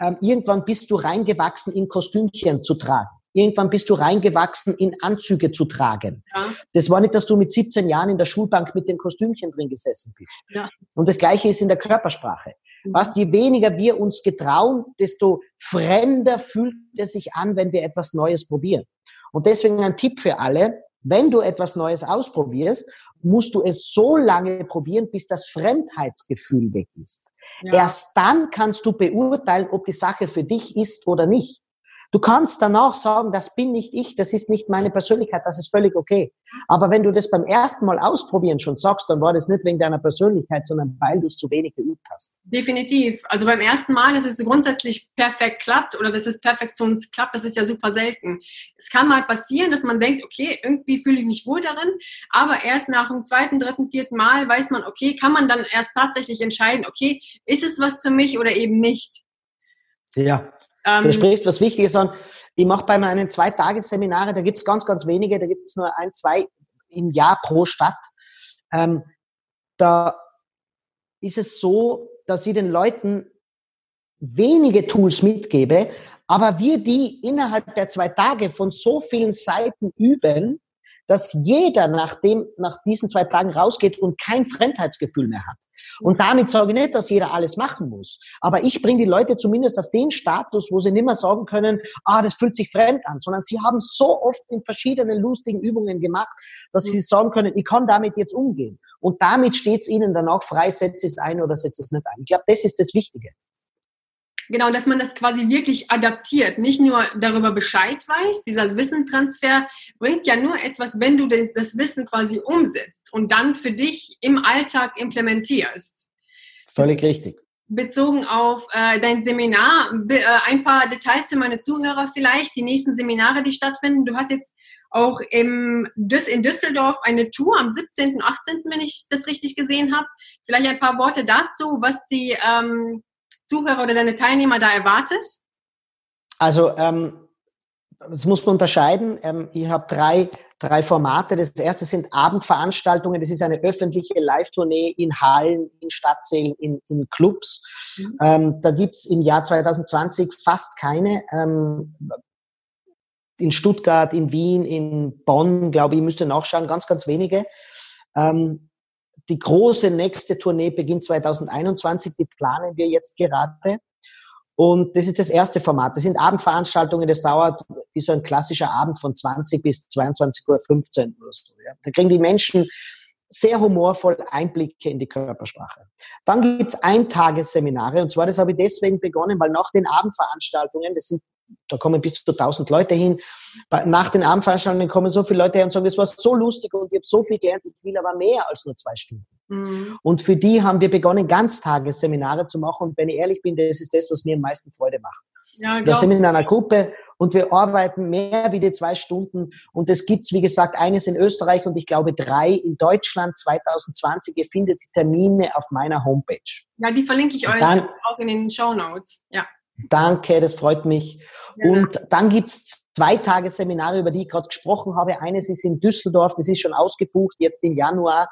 Ähm, irgendwann bist du reingewachsen, in Kostümchen zu tragen. Irgendwann bist du reingewachsen, in Anzüge zu tragen. Ja. Das war nicht, dass du mit 17 Jahren in der Schulbank mit dem Kostümchen drin gesessen bist. Ja. Und das Gleiche ist in der Körpersprache. Mhm. Was, je weniger wir uns getrauen, desto fremder fühlt es sich an, wenn wir etwas Neues probieren. Und deswegen ein Tipp für alle, wenn du etwas Neues ausprobierst, musst du es so lange probieren, bis das Fremdheitsgefühl weg ist. Ja. Erst dann kannst du beurteilen, ob die Sache für dich ist oder nicht. Du kannst danach sagen, das bin nicht ich, das ist nicht meine Persönlichkeit, das ist völlig okay. Aber wenn du das beim ersten Mal ausprobieren schon sagst, dann war das nicht wegen deiner Persönlichkeit, sondern weil du es zu wenig geübt hast. Definitiv. Also beim ersten Mal, dass es grundsätzlich perfekt klappt oder dass es perfektionsklappt, das ist ja super selten. Es kann mal passieren, dass man denkt, okay, irgendwie fühle ich mich wohl darin, aber erst nach dem zweiten, dritten, vierten Mal weiß man, okay, kann man dann erst tatsächlich entscheiden, okay, ist es was für mich oder eben nicht. Ja, ähm, du sprichst was Wichtiges an. Ich mache bei meinen zwei Tagesseminare, da gibt es ganz, ganz wenige, da gibt es nur ein, zwei im Jahr pro Stadt. Ähm, da ist es so, dass ich den Leuten wenige Tools mitgebe, aber wir die innerhalb der zwei Tage von so vielen Seiten üben, dass jeder nach, dem, nach diesen zwei Tagen rausgeht und kein Fremdheitsgefühl mehr hat. Und damit sage ich nicht, dass jeder alles machen muss. Aber ich bringe die Leute zumindest auf den Status, wo sie nicht mehr sagen können, ah, das fühlt sich fremd an, sondern sie haben so oft in verschiedenen lustigen Übungen gemacht, dass sie sagen können, ich kann damit jetzt umgehen. Und damit steht es ihnen dann auch frei, setze es ein oder setze es nicht ein. Ich glaube, das ist das Wichtige. Genau, dass man das quasi wirklich adaptiert, nicht nur darüber Bescheid weiß. Dieser Wissentransfer bringt ja nur etwas, wenn du das Wissen quasi umsetzt und dann für dich im Alltag implementierst. Völlig richtig. Bezogen auf äh, dein Seminar, äh, ein paar Details für meine Zuhörer vielleicht, die nächsten Seminare, die stattfinden. Du hast jetzt auch im, in Düsseldorf eine Tour am 17. und 18., wenn ich das richtig gesehen habe. Vielleicht ein paar Worte dazu, was die ähm, Zuhörer oder deine Teilnehmer da erwartet? Also, ähm, das muss man unterscheiden. Ähm, ich habe drei, drei Formate. Das erste sind Abendveranstaltungen. Das ist eine öffentliche Live-Tournee in Hallen, in Stadtsälen, in, in Clubs. Mhm. Ähm, da gibt's im Jahr 2020 fast keine. Ähm, in Stuttgart, in Wien, in Bonn, glaube ich, müsste nachschauen, ganz, ganz wenige. Ähm, die große nächste Tournee beginnt 2021, die planen wir jetzt gerade. Und das ist das erste Format. Das sind Abendveranstaltungen, das dauert wie so ein klassischer Abend von 20 bis 22.15 Uhr oder so. Ja. Da kriegen die Menschen sehr humorvoll Einblicke in die Körpersprache. Dann gibt's Eintagesseminare und zwar, das habe ich deswegen begonnen, weil nach den Abendveranstaltungen, das sind da kommen bis zu 1000 Leute hin. Nach den Abendveranstaltungen kommen so viele Leute her und sagen, das war so lustig und ich habe so viel gelernt, ich will aber mehr als nur zwei Stunden. Mhm. Und für die haben wir begonnen, Ganztagesseminare zu machen. Und wenn ich ehrlich bin, das ist das, was mir am meisten Freude macht. Ja, da sind wir in einer Gruppe und wir arbeiten mehr wie die zwei Stunden. Und es gibt, wie gesagt, eines in Österreich und ich glaube drei in Deutschland 2020. Ihr findet die Termine auf meiner Homepage. Ja, die verlinke ich euch dann, auch in den Show Notes. Ja. Danke, das freut mich. Ja. Und dann gibt's zwei Tage Seminare, über die ich gerade gesprochen habe. Eines ist in Düsseldorf, das ist schon ausgebucht, jetzt im Januar.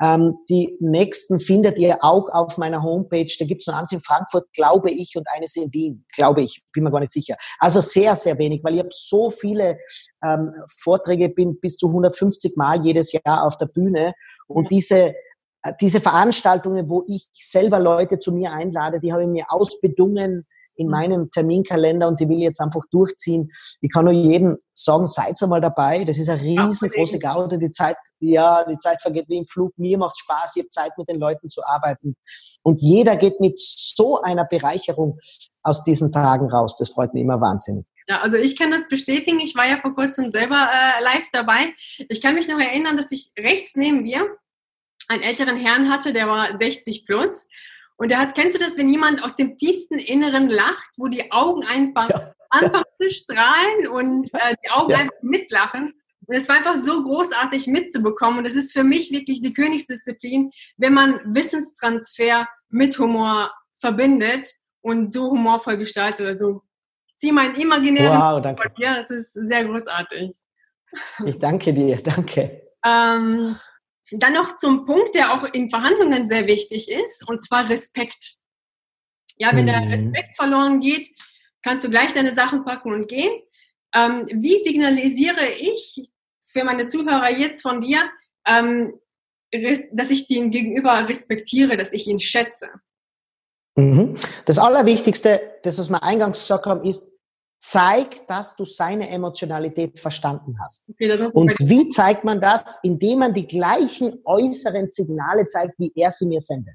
Ähm, die nächsten findet ihr auch auf meiner Homepage. Da gibt's noch eins in Frankfurt, glaube ich, und eines in Wien, glaube ich, bin mir gar nicht sicher. Also sehr, sehr wenig, weil ich habe so viele ähm, Vorträge, bin bis zu 150 Mal jedes Jahr auf der Bühne. Und ja. diese äh, diese Veranstaltungen, wo ich selber Leute zu mir einlade, die habe ich mir ausbedungen in mhm. meinem Terminkalender und die will ich jetzt einfach durchziehen. Ich kann nur jedem sagen, seid einmal dabei. Das ist eine riesengroße Gaude. Die Zeit, ja, die Zeit vergeht wie im Flug. Mir macht Spaß. Ich habe Zeit, mit den Leuten zu arbeiten. Und jeder geht mit so einer Bereicherung aus diesen Tagen raus. Das freut mich immer wahnsinnig. Ja, also ich kann das bestätigen. Ich war ja vor kurzem selber äh, live dabei. Ich kann mich noch erinnern, dass ich rechts neben mir einen älteren Herrn hatte, der war 60 plus. Und er hat, kennst du das, wenn jemand aus dem tiefsten Inneren lacht, wo die Augen einfach ja, anfangen ja. zu strahlen und äh, die Augen ja. einfach mitlachen? Und es war einfach so großartig mitzubekommen. Und es ist für mich wirklich die Königsdisziplin, wenn man Wissenstransfer mit Humor verbindet und so humorvoll gestaltet oder so. Ich ziehe meinen imaginären wow, danke. Ja, das ist sehr großartig. Ich danke dir, danke. Ähm, dann noch zum Punkt, der auch in Verhandlungen sehr wichtig ist, und zwar Respekt. Ja, wenn mhm. der Respekt verloren geht, kannst du gleich deine Sachen packen und gehen. Ähm, wie signalisiere ich für meine Zuhörer jetzt von dir, ähm, dass ich den Gegenüber respektiere, dass ich ihn schätze? Mhm. Das Allerwichtigste, das, was wir eingangs gesagt haben, ist, zeig, dass du seine Emotionalität verstanden hast. Okay, und wie zeigt man das? Indem man die gleichen äußeren Signale zeigt, wie er sie mir sendet.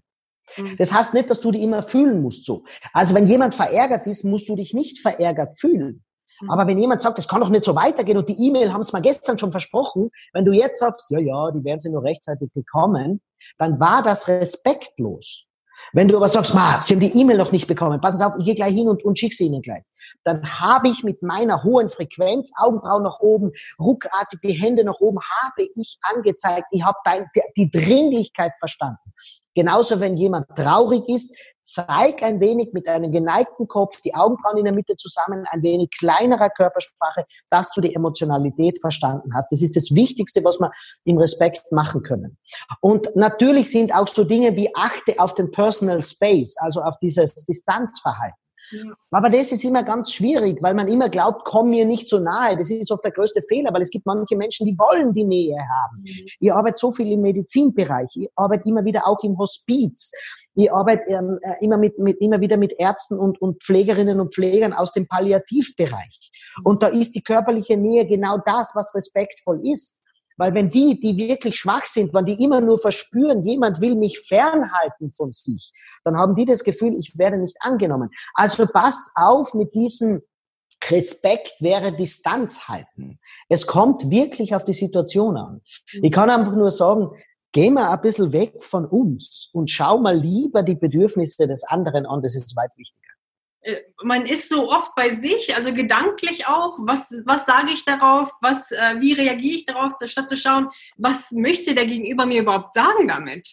Mhm. Das heißt nicht, dass du die immer fühlen musst so. Also wenn jemand verärgert ist, musst du dich nicht verärgert fühlen. Mhm. Aber wenn jemand sagt, es kann doch nicht so weitergehen und die E-Mail haben es mal gestern schon versprochen, wenn du jetzt sagst, ja, ja, die werden sie nur rechtzeitig bekommen, dann war das respektlos. Wenn du aber sagst, ma, Sie haben die E-Mail noch nicht bekommen, passen Sie auf, ich gehe gleich hin und, und schicke sie Ihnen gleich. Dann habe ich mit meiner hohen Frequenz, Augenbrauen nach oben, ruckartig die Hände nach oben, habe ich angezeigt, ich habe die, die Dringlichkeit verstanden. Genauso, wenn jemand traurig ist, zeig ein wenig mit einem geneigten Kopf, die Augenbrauen in der Mitte zusammen, ein wenig kleinerer Körpersprache, dass du die Emotionalität verstanden hast. Das ist das Wichtigste, was wir im Respekt machen können. Und natürlich sind auch so Dinge wie achte auf den Personal Space, also auf dieses Distanzverhalten. Aber das ist immer ganz schwierig, weil man immer glaubt, komm mir nicht so nahe. Das ist oft der größte Fehler, weil es gibt manche Menschen, die wollen die Nähe haben. Mhm. Ich arbeite so viel im Medizinbereich, ich arbeite immer wieder auch im Hospiz. Ich arbeite ähm, äh, immer, mit, mit, immer wieder mit Ärzten und, und Pflegerinnen und Pflegern aus dem Palliativbereich. Und da ist die körperliche Nähe genau das, was respektvoll ist. Weil wenn die, die wirklich schwach sind, wenn die immer nur verspüren, jemand will mich fernhalten von sich, dann haben die das Gefühl, ich werde nicht angenommen. Also passt auf mit diesem Respekt wäre Distanz halten. Es kommt wirklich auf die Situation an. Ich kann einfach nur sagen, geh mal ein bisschen weg von uns und schau mal lieber die Bedürfnisse des anderen an. Das ist weit wichtiger. Äh, man ist so oft bei sich, also gedanklich auch, was, was sage ich darauf, was, äh, wie reagiere ich darauf, statt zu schauen, was möchte der Gegenüber mir überhaupt sagen damit.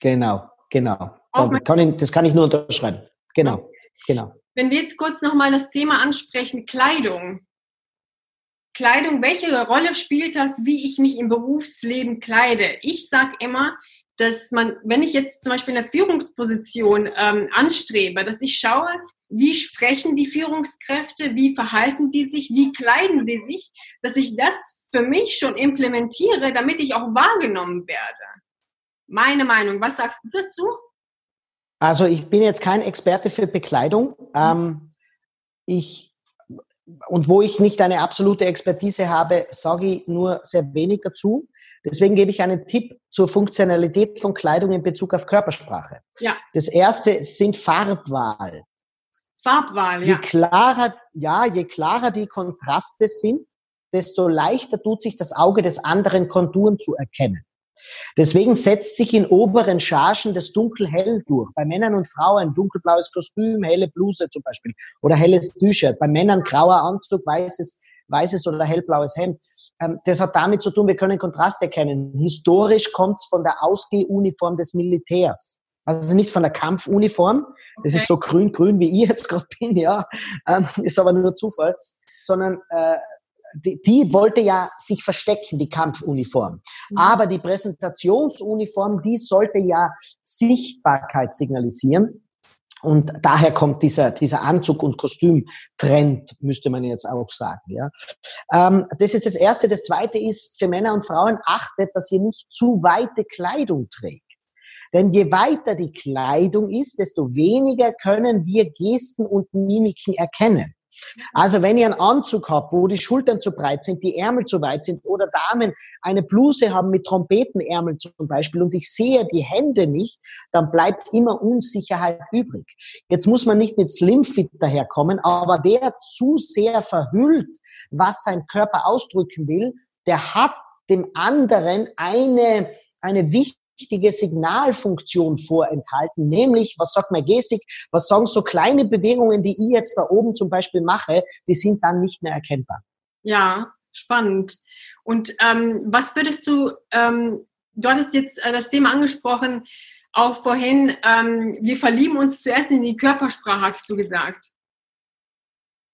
Genau, genau. Kann ich, das kann ich nur unterschreiben. Genau, genau. Wenn wir jetzt kurz nochmal das Thema ansprechen, Kleidung. Kleidung, welche Rolle spielt das, wie ich mich im Berufsleben kleide? Ich sage immer, dass man, wenn ich jetzt zum Beispiel eine Führungsposition ähm, anstrebe, dass ich schaue, wie sprechen die Führungskräfte, wie verhalten die sich, wie kleiden die sich, dass ich das für mich schon implementiere, damit ich auch wahrgenommen werde. Meine Meinung, was sagst du dazu? Also ich bin jetzt kein Experte für Bekleidung. Ähm, ich und wo ich nicht eine absolute Expertise habe, sage ich nur sehr wenig dazu. Deswegen gebe ich einen Tipp zur Funktionalität von Kleidung in Bezug auf Körpersprache. Ja. Das erste sind Farbwahl. Farbwahl, ja. Je klarer, ja, je klarer die Kontraste sind, desto leichter tut sich das Auge des anderen Konturen zu erkennen. Deswegen setzt sich in oberen Chargen das Dunkel-Hell durch. Bei Männern und Frauen dunkelblaues Kostüm, helle Bluse zum Beispiel oder helles T-Shirt. Bei Männern grauer Anzug, weißes weißes oder hellblaues Hemd. Ähm, das hat damit zu tun, wir können Kontrast erkennen. Historisch kommt es von der Ausgehuniform des Militärs. Also nicht von der Kampfuniform, das okay. ist so grün-grün, wie ich jetzt gerade bin, ja, ähm, ist aber nur Zufall, sondern äh, die, die wollte ja sich verstecken, die Kampfuniform. Mhm. Aber die Präsentationsuniform, die sollte ja Sichtbarkeit signalisieren. Und daher kommt dieser, dieser Anzug- und Kostümtrend, müsste man jetzt auch sagen. Ja. Ähm, das ist das Erste. Das Zweite ist, für Männer und Frauen achtet, dass ihr nicht zu weite Kleidung trägt. Denn je weiter die Kleidung ist, desto weniger können wir Gesten und Mimiken erkennen. Also wenn ihr einen Anzug habt, wo die Schultern zu breit sind, die Ärmel zu weit sind oder Damen eine Bluse haben mit Trompetenärmeln zum Beispiel und ich sehe die Hände nicht, dann bleibt immer Unsicherheit übrig. Jetzt muss man nicht mit Slimfit daherkommen, aber wer zu sehr verhüllt, was sein Körper ausdrücken will, der hat dem anderen eine, eine wichtige wichtige Signalfunktion vorenthalten, nämlich, was sagt meine Gestik, was sagen so kleine Bewegungen, die ich jetzt da oben zum Beispiel mache, die sind dann nicht mehr erkennbar. Ja, spannend. Und ähm, was würdest du, ähm, du hattest jetzt äh, das Thema angesprochen, auch vorhin, ähm, wir verlieben uns zuerst in die Körpersprache, hast du gesagt.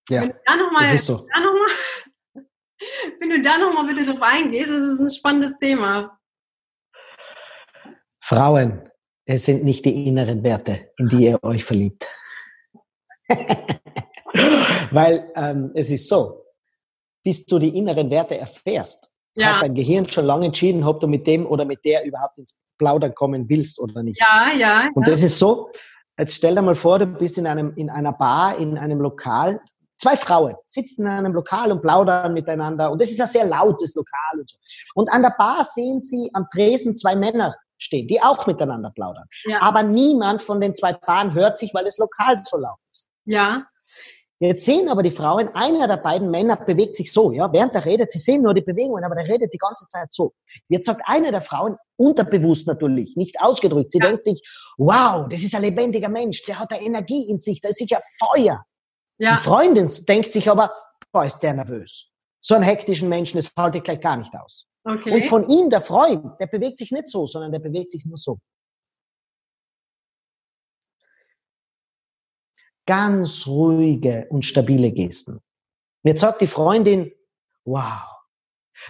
Ja, wenn du da noch mal, das ist so. Da noch mal, wenn du da nochmal bitte drauf eingehst, das ist ein spannendes Thema. Frauen, es sind nicht die inneren Werte, in die ihr euch verliebt. Weil ähm, es ist so, bis du die inneren Werte erfährst, ja. hat dein Gehirn schon lange entschieden, ob du mit dem oder mit der überhaupt ins Plaudern kommen willst oder nicht. Ja, ja. Und ja. das ist so, jetzt stell dir mal vor, du bist in, einem, in einer Bar, in einem Lokal, zwei Frauen sitzen in einem Lokal und plaudern miteinander und es ist ein sehr lautes Lokal und so. Und an der Bar sehen sie am Tresen zwei Männer stehen, die auch miteinander plaudern. Ja. Aber niemand von den zwei Paaren hört sich, weil das Lokal so laut ist. Ja. Jetzt sehen aber die Frauen, einer der beiden Männer bewegt sich so, ja, während er redet, sie sehen nur die Bewegungen, aber der redet die ganze Zeit so. Jetzt sagt eine der Frauen, unterbewusst natürlich, nicht ausgedrückt, sie ja. denkt sich, wow, das ist ein lebendiger Mensch, der hat eine Energie in sich, da ist sicher Feuer. Ja. Die Freundin denkt sich aber, boah, ist der nervös. So einen hektischen Menschen, das halte ich gleich gar nicht aus. Okay. Und von ihm, der Freund, der bewegt sich nicht so, sondern der bewegt sich nur so. Ganz ruhige und stabile Gesten. Jetzt sagt die Freundin, wow,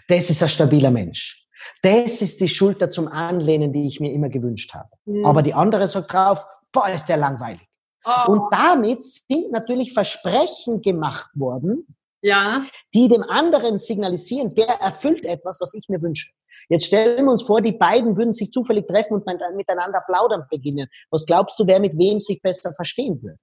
das ist ein stabiler Mensch. Das ist die Schulter zum Anlehnen, die ich mir immer gewünscht habe. Mhm. Aber die andere sagt drauf, boah, ist der langweilig. Oh. Und damit sind natürlich Versprechen gemacht worden, ja. die dem anderen signalisieren, der erfüllt etwas, was ich mir wünsche. Jetzt stellen wir uns vor, die beiden würden sich zufällig treffen und miteinander plaudern beginnen. Was glaubst du, wer mit wem sich besser verstehen würde?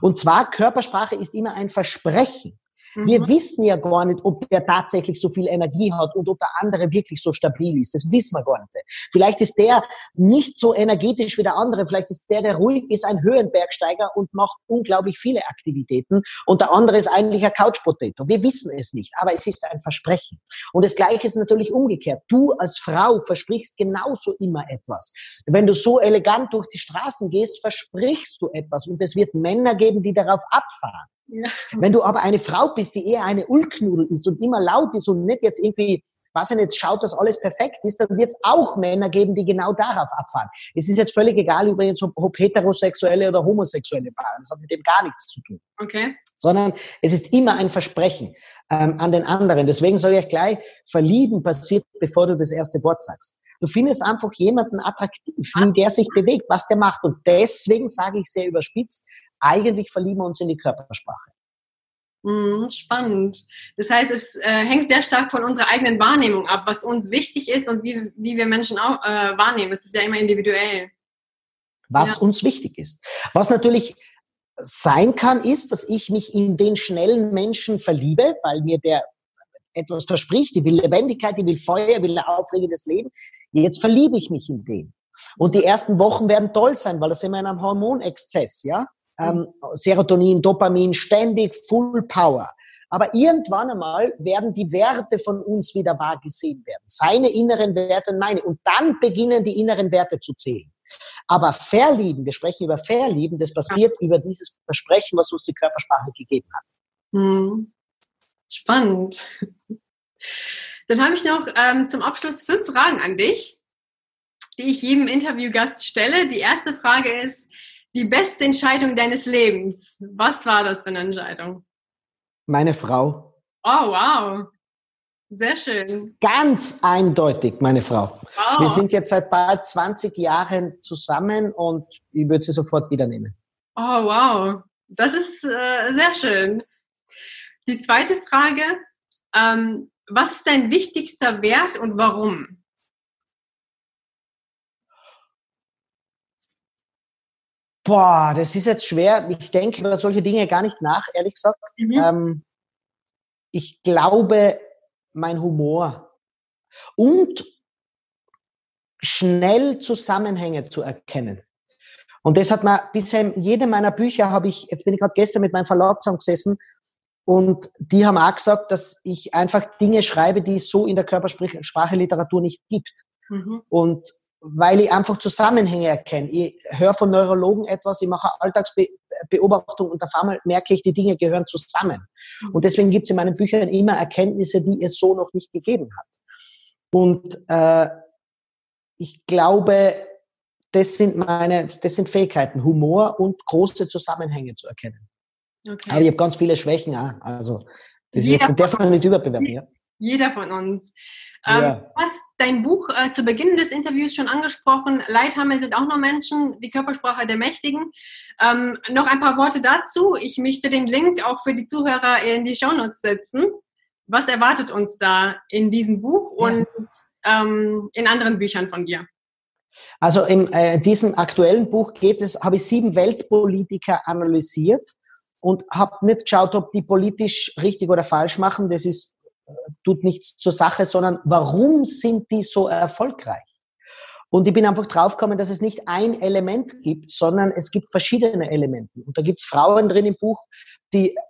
Und zwar, Körpersprache ist immer ein Versprechen. Wir mhm. wissen ja gar nicht, ob der tatsächlich so viel Energie hat und ob der andere wirklich so stabil ist. Das wissen wir gar nicht. Vielleicht ist der nicht so energetisch wie der andere. Vielleicht ist der, der ruhig ist, ein Höhenbergsteiger und macht unglaublich viele Aktivitäten. Und der andere ist eigentlich ein Couchpotato. Wir wissen es nicht, aber es ist ein Versprechen. Und das Gleiche ist natürlich umgekehrt. Du als Frau versprichst genauso immer etwas. Wenn du so elegant durch die Straßen gehst, versprichst du etwas. Und es wird Männer geben, die darauf abfahren. Ja. Wenn du aber eine Frau bist, die eher eine Ulknudel ist und immer laut ist und nicht jetzt irgendwie, was denn jetzt schaut, dass alles perfekt ist, dann wird es auch Männer geben, die genau darauf abfahren. Es ist jetzt völlig egal, übrigens, ob, ob heterosexuelle oder homosexuelle Paare. Das hat mit dem gar nichts zu tun. Okay. Sondern es ist immer ein Versprechen ähm, an den anderen. Deswegen sage ich gleich, verlieben passiert, bevor du das erste Wort sagst. Du findest einfach jemanden attraktiv, wie der sich bewegt, was der macht. Und deswegen sage ich sehr überspitzt, eigentlich verlieben wir uns in die Körpersprache. Mhm, spannend. Das heißt, es äh, hängt sehr stark von unserer eigenen Wahrnehmung ab, was uns wichtig ist und wie, wie wir Menschen auch äh, wahrnehmen. Es ist ja immer individuell. Was ja. uns wichtig ist. Was natürlich sein kann, ist, dass ich mich in den schnellen Menschen verliebe, weil mir der etwas verspricht, die will Lebendigkeit, die will Feuer, will ein aufregendes Leben. Jetzt verliebe ich mich in den. Und die ersten Wochen werden toll sein, weil das immer in einem Hormonexzess, ja ähm, Serotonin, Dopamin, ständig Full Power. Aber irgendwann einmal werden die Werte von uns wieder wahr gesehen werden. Seine inneren Werte und meine. Und dann beginnen die inneren Werte zu zählen. Aber Verlieben, wir sprechen über Verlieben, das passiert ja. über dieses Versprechen, was uns die Körpersprache gegeben hat. Hm. Spannend. Dann habe ich noch ähm, zum Abschluss fünf Fragen an dich, die ich jedem Interviewgast stelle. Die erste Frage ist, die beste Entscheidung deines Lebens. Was war das für eine Entscheidung? Meine Frau. Oh, wow. Sehr schön. Ganz eindeutig, meine Frau. Wow. Wir sind jetzt seit bald 20 Jahren zusammen und ich würde sie sofort wieder nehmen. Oh, wow. Das ist äh, sehr schön. Die zweite Frage, ähm, was ist dein wichtigster Wert und warum? Boah, das ist jetzt schwer. Ich denke über solche Dinge gar nicht nach, ehrlich gesagt. Mhm. Ähm, ich glaube, mein Humor und schnell Zusammenhänge zu erkennen. Und das hat man bisher in jedem meiner Bücher habe ich, jetzt bin ich gerade gestern mit meinem Verlag zusammengesessen und die haben auch gesagt, dass ich einfach Dinge schreibe, die es so in der Körpersprache Literatur nicht gibt. Mhm. Und weil ich einfach Zusammenhänge erkenne. Ich höre von Neurologen etwas, ich mache Alltagsbeobachtung und auf einmal merke ich, die Dinge gehören zusammen. Und deswegen gibt es in meinen Büchern immer Erkenntnisse, die es so noch nicht gegeben hat. Und äh, ich glaube, das sind meine, das sind Fähigkeiten, Humor und große Zusammenhänge zu erkennen. Okay. Aber ich habe ganz viele Schwächen auch. Also das ist jetzt, darf man nicht überbewerten. Ja. Jeder von uns. Ähm, ja. Du hast dein Buch äh, zu Beginn des Interviews schon angesprochen. Leithammel sind auch nur Menschen, die Körpersprache der Mächtigen. Ähm, noch ein paar Worte dazu. Ich möchte den Link auch für die Zuhörer in die Shownotes setzen. Was erwartet uns da in diesem Buch und ähm, in anderen Büchern von dir? Also in äh, diesem aktuellen Buch geht es, habe ich sieben Weltpolitiker analysiert und habe nicht geschaut, ob die politisch richtig oder falsch machen. Das ist tut nichts zur Sache, sondern warum sind die so erfolgreich? Und ich bin einfach draufgekommen, dass es nicht ein Element gibt, sondern es gibt verschiedene Elemente. Und da gibt es Frauen drin im Buch, die äh,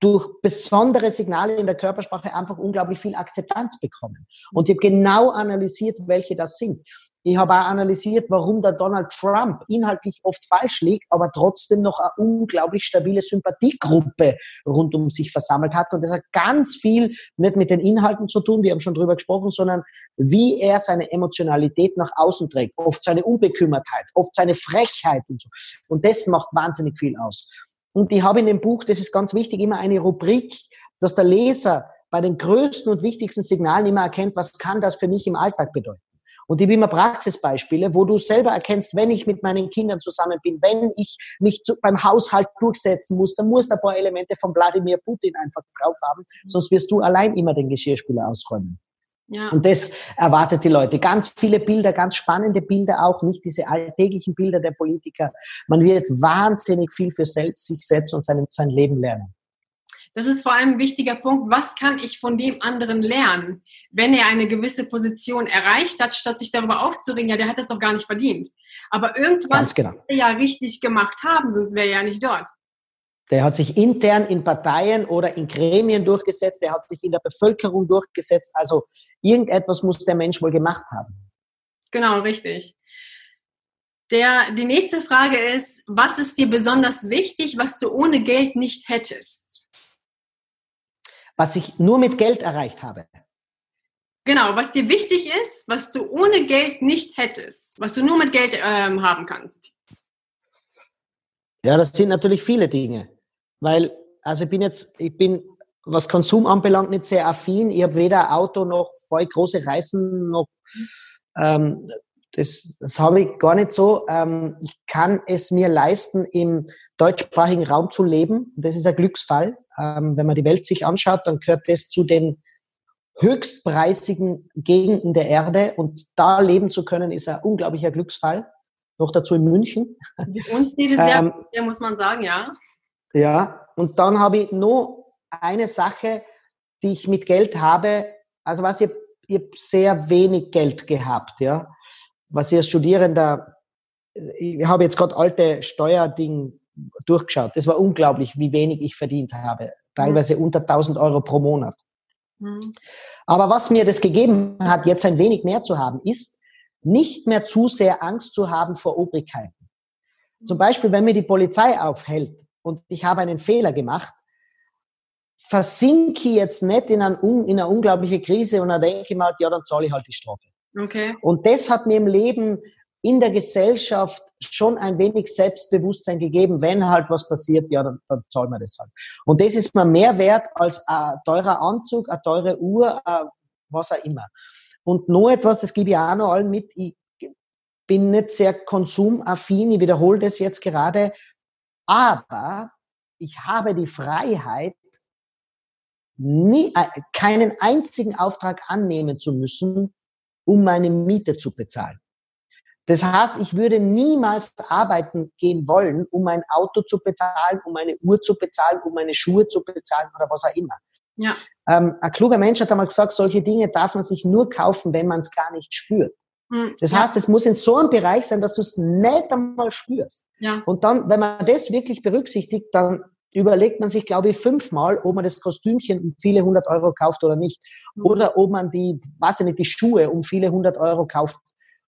durch besondere Signale in der Körpersprache einfach unglaublich viel Akzeptanz bekommen. Und ich habe genau analysiert, welche das sind. Ich habe auch analysiert, warum der Donald Trump inhaltlich oft falsch liegt, aber trotzdem noch eine unglaublich stabile Sympathiegruppe rund um sich versammelt hat. Und das hat ganz viel nicht mit den Inhalten zu tun, wir haben schon drüber gesprochen, sondern wie er seine Emotionalität nach außen trägt. Oft seine Unbekümmertheit, oft seine Frechheit und so. Und das macht wahnsinnig viel aus. Und ich habe in dem Buch, das ist ganz wichtig, immer eine Rubrik, dass der Leser bei den größten und wichtigsten Signalen immer erkennt, was kann das für mich im Alltag bedeuten. Und ich habe immer Praxisbeispiele, wo du selber erkennst, wenn ich mit meinen Kindern zusammen bin, wenn ich mich zu, beim Haushalt durchsetzen muss, dann muss ein paar Elemente von Wladimir Putin einfach drauf haben, sonst wirst du allein immer den Geschirrspüler ausräumen. Ja. Und das erwartet die Leute. Ganz viele Bilder, ganz spannende Bilder auch, nicht diese alltäglichen Bilder der Politiker. Man wird wahnsinnig viel für selbst, sich selbst und sein, sein Leben lernen. Das ist vor allem ein wichtiger Punkt. Was kann ich von dem anderen lernen, wenn er eine gewisse Position erreicht hat, statt sich darüber aufzuregen, ja, der hat das doch gar nicht verdient. Aber irgendwas genau. er ja richtig gemacht haben, sonst wäre er ja nicht dort. Der hat sich intern in Parteien oder in Gremien durchgesetzt, der hat sich in der Bevölkerung durchgesetzt. Also irgendetwas muss der Mensch wohl gemacht haben. Genau, richtig. Der, die nächste Frage ist, was ist dir besonders wichtig, was du ohne Geld nicht hättest? Was ich nur mit Geld erreicht habe. Genau, was dir wichtig ist, was du ohne Geld nicht hättest, was du nur mit Geld ähm, haben kannst. Ja, das sind natürlich viele Dinge. Weil, also ich bin jetzt, ich bin, was Konsum anbelangt, nicht sehr affin. Ich habe weder Auto noch voll große Reisen noch ähm, das, das habe ich gar nicht so. Ähm, ich kann es mir leisten, im deutschsprachigen Raum zu leben. Das ist ein Glücksfall. Ähm, wenn man die Welt sich anschaut, dann gehört das zu den höchstpreisigen Gegenden der Erde. Und da leben zu können, ist ein unglaublicher Glücksfall. Noch dazu in München. Und jedes Jahr, ähm, muss man sagen, ja. Ja, und dann habe ich noch eine Sache, die ich mit Geld habe. Also was ich habe sehr wenig Geld gehabt, ja. Was ich als Studierender, ich habe jetzt gerade alte Steuerding durchgeschaut. Das war unglaublich, wie wenig ich verdient habe. Teilweise mhm. unter 1000 Euro pro Monat. Mhm. Aber was mir das gegeben hat, jetzt ein wenig mehr zu haben, ist, nicht mehr zu sehr Angst zu haben vor Obrigkeiten. Zum Beispiel, wenn mir die Polizei aufhält, und ich habe einen Fehler gemacht, versinke ich jetzt nicht in, ein, in eine unglaubliche Krise und dann denke ich mal, ja, dann zahle ich halt die Strafe. Okay. Und das hat mir im Leben in der Gesellschaft schon ein wenig Selbstbewusstsein gegeben, wenn halt was passiert, ja, dann, dann zahlen wir das halt. Und das ist mir mehr wert als ein teurer Anzug, eine teure Uhr, was auch immer. Und noch etwas, das gebe ich auch noch allen mit, ich bin nicht sehr konsumaffin, ich wiederhole das jetzt gerade, aber ich habe die Freiheit, nie, äh, keinen einzigen Auftrag annehmen zu müssen, um meine Miete zu bezahlen. Das heißt, ich würde niemals arbeiten gehen wollen, um ein Auto zu bezahlen, um eine Uhr zu bezahlen, um meine Schuhe zu bezahlen oder was auch immer. Ja. Ähm, ein kluger Mensch hat einmal gesagt, solche Dinge darf man sich nur kaufen, wenn man es gar nicht spürt. Hm, das heißt, es muss in so einem Bereich sein, dass du es nicht einmal spürst. Ja. Und dann, wenn man das wirklich berücksichtigt, dann überlegt man sich, glaube ich, fünfmal, ob man das Kostümchen um viele hundert Euro kauft oder nicht. Mhm. Oder ob man die, weiß ich nicht, die Schuhe um viele hundert Euro kauft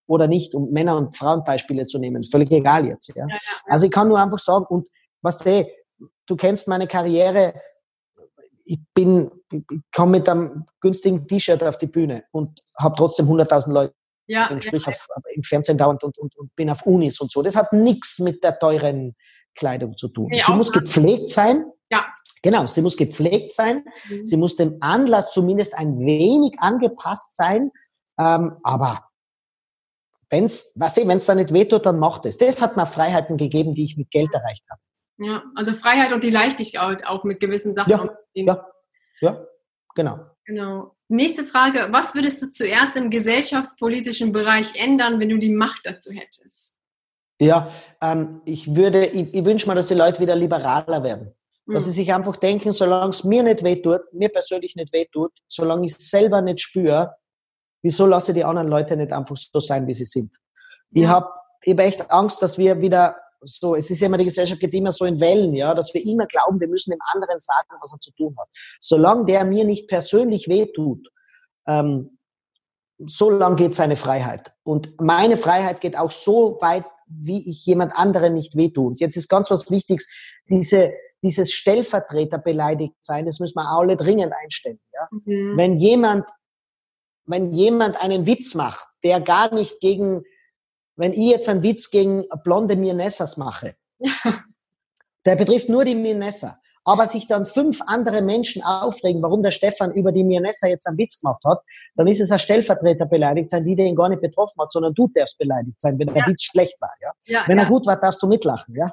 oder nicht, um Männer- und Frauenbeispiele zu nehmen. Völlig egal jetzt. Ja? Also ich kann nur einfach sagen, und was du, du kennst meine Karriere, ich bin, ich komme mit einem günstigen T-Shirt auf die Bühne und habe trotzdem 100.000 Leute ja, ich sprich ja. Auf, im Fernsehen dauernd und, und, und bin auf Unis und so. Das hat nichts mit der teuren Kleidung zu tun. Sie muss gepflegt sein. Ja. Genau, sie muss gepflegt sein. Mhm. Sie muss dem Anlass zumindest ein wenig angepasst sein. Ähm, aber wenn's, weißt du, wenn es da nicht wehtut, dann macht es. Das hat mir Freiheiten gegeben, die ich mit Geld erreicht habe. Ja, also Freiheit und die Leichtigkeit auch mit gewissen Sachen. Ja, ja, ja, genau. Genau. Nächste Frage. Was würdest du zuerst im gesellschaftspolitischen Bereich ändern, wenn du die Macht dazu hättest? Ja, ähm, ich würde, ich, ich wünsche mir, dass die Leute wieder liberaler werden. Dass mhm. sie sich einfach denken, solange es mir nicht wehtut, mir persönlich nicht wehtut, solange ich es selber nicht spüre, wieso lasse ich die anderen Leute nicht einfach so sein, wie sie sind? Ich habe ich hab echt Angst, dass wir wieder so, es ist ja immer, die Gesellschaft geht immer so in Wellen, ja, dass wir immer glauben, wir müssen dem anderen sagen, was er zu tun hat. Solange der mir nicht persönlich wehtut, ähm, so lang geht seine Freiheit. Und meine Freiheit geht auch so weit, wie ich jemand anderen nicht wehtue. Und jetzt ist ganz was Wichtiges, diese, dieses Stellvertreter beleidigt sein, das müssen wir alle dringend einstellen. Ja? Mhm. Wenn jemand, wenn jemand einen Witz macht, der gar nicht gegen, wenn ich jetzt einen Witz gegen blonde Mirnessas mache, ja. der betrifft nur die Mirnessa aber sich dann fünf andere Menschen aufregen, warum der Stefan über die Mirnessa jetzt einen Witz gemacht hat, dann ist es ein Stellvertreter beleidigt sein, die den gar nicht betroffen hat, sondern du darfst beleidigt sein, wenn der Witz schlecht war. Ja? ja wenn er gut war, darfst du mitlachen. Ja?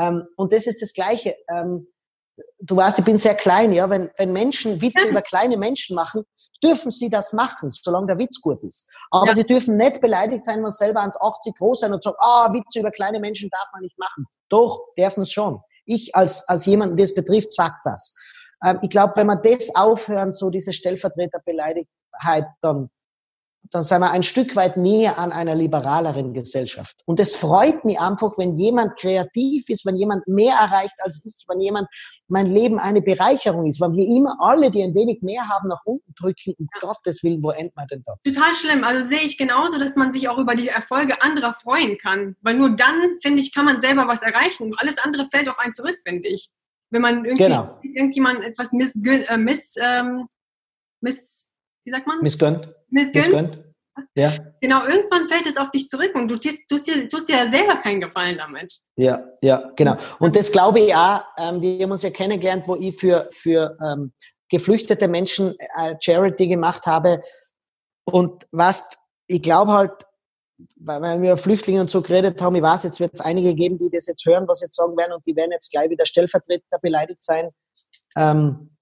Ähm, und das ist das Gleiche. Ähm, du weißt, ich bin sehr klein, ja. Wenn, wenn Menschen Witze über kleine Menschen machen, dürfen sie das machen, solange der Witz gut ist. Aber sie dürfen nicht beleidigt sein, wenn sie selber 1,80 groß sein und sagen, ah, oh, Witze über kleine Menschen darf man nicht machen. Doch, dürfen es schon. Ich als, als jemand, der es betrifft, sagt das. Ähm, ich glaube, wenn wir das aufhören, so diese Stellvertreterbeleidigkeit, dann, dann sind wir ein Stück weit näher an einer liberaleren Gesellschaft. Und es freut mich einfach, wenn jemand kreativ ist, wenn jemand mehr erreicht als ich, wenn jemand mein Leben eine Bereicherung ist, weil wir immer alle, die ein wenig mehr haben, nach unten drücken. Um ja. Gottes Willen, wo endet man denn da? Total schlimm. Also sehe ich genauso, dass man sich auch über die Erfolge anderer freuen kann. Weil nur dann, finde ich, kann man selber was erreichen. Alles andere fällt auf einen zurück, finde ich. Wenn man irgendwie, genau. irgendjemand etwas missgönnt, äh, miss, ähm, miss, wie sagt man? Missgönnt. Missgönnt. Missgönnt. Ja. Genau, irgendwann fällt es auf dich zurück und du tust, tust, dir, tust dir ja selber keinen Gefallen damit. Ja, ja, genau. Und das glaube ich auch, ähm, wir haben uns ja kennengelernt, wo ich für, für ähm, geflüchtete Menschen äh, Charity gemacht habe. Und was, ich glaube halt, weil, wir Flüchtlinge und so geredet haben, ich weiß, jetzt wird es einige geben, die das jetzt hören, was jetzt sagen werden, und die werden jetzt gleich wieder Stellvertreter beleidigt sein. Ähm,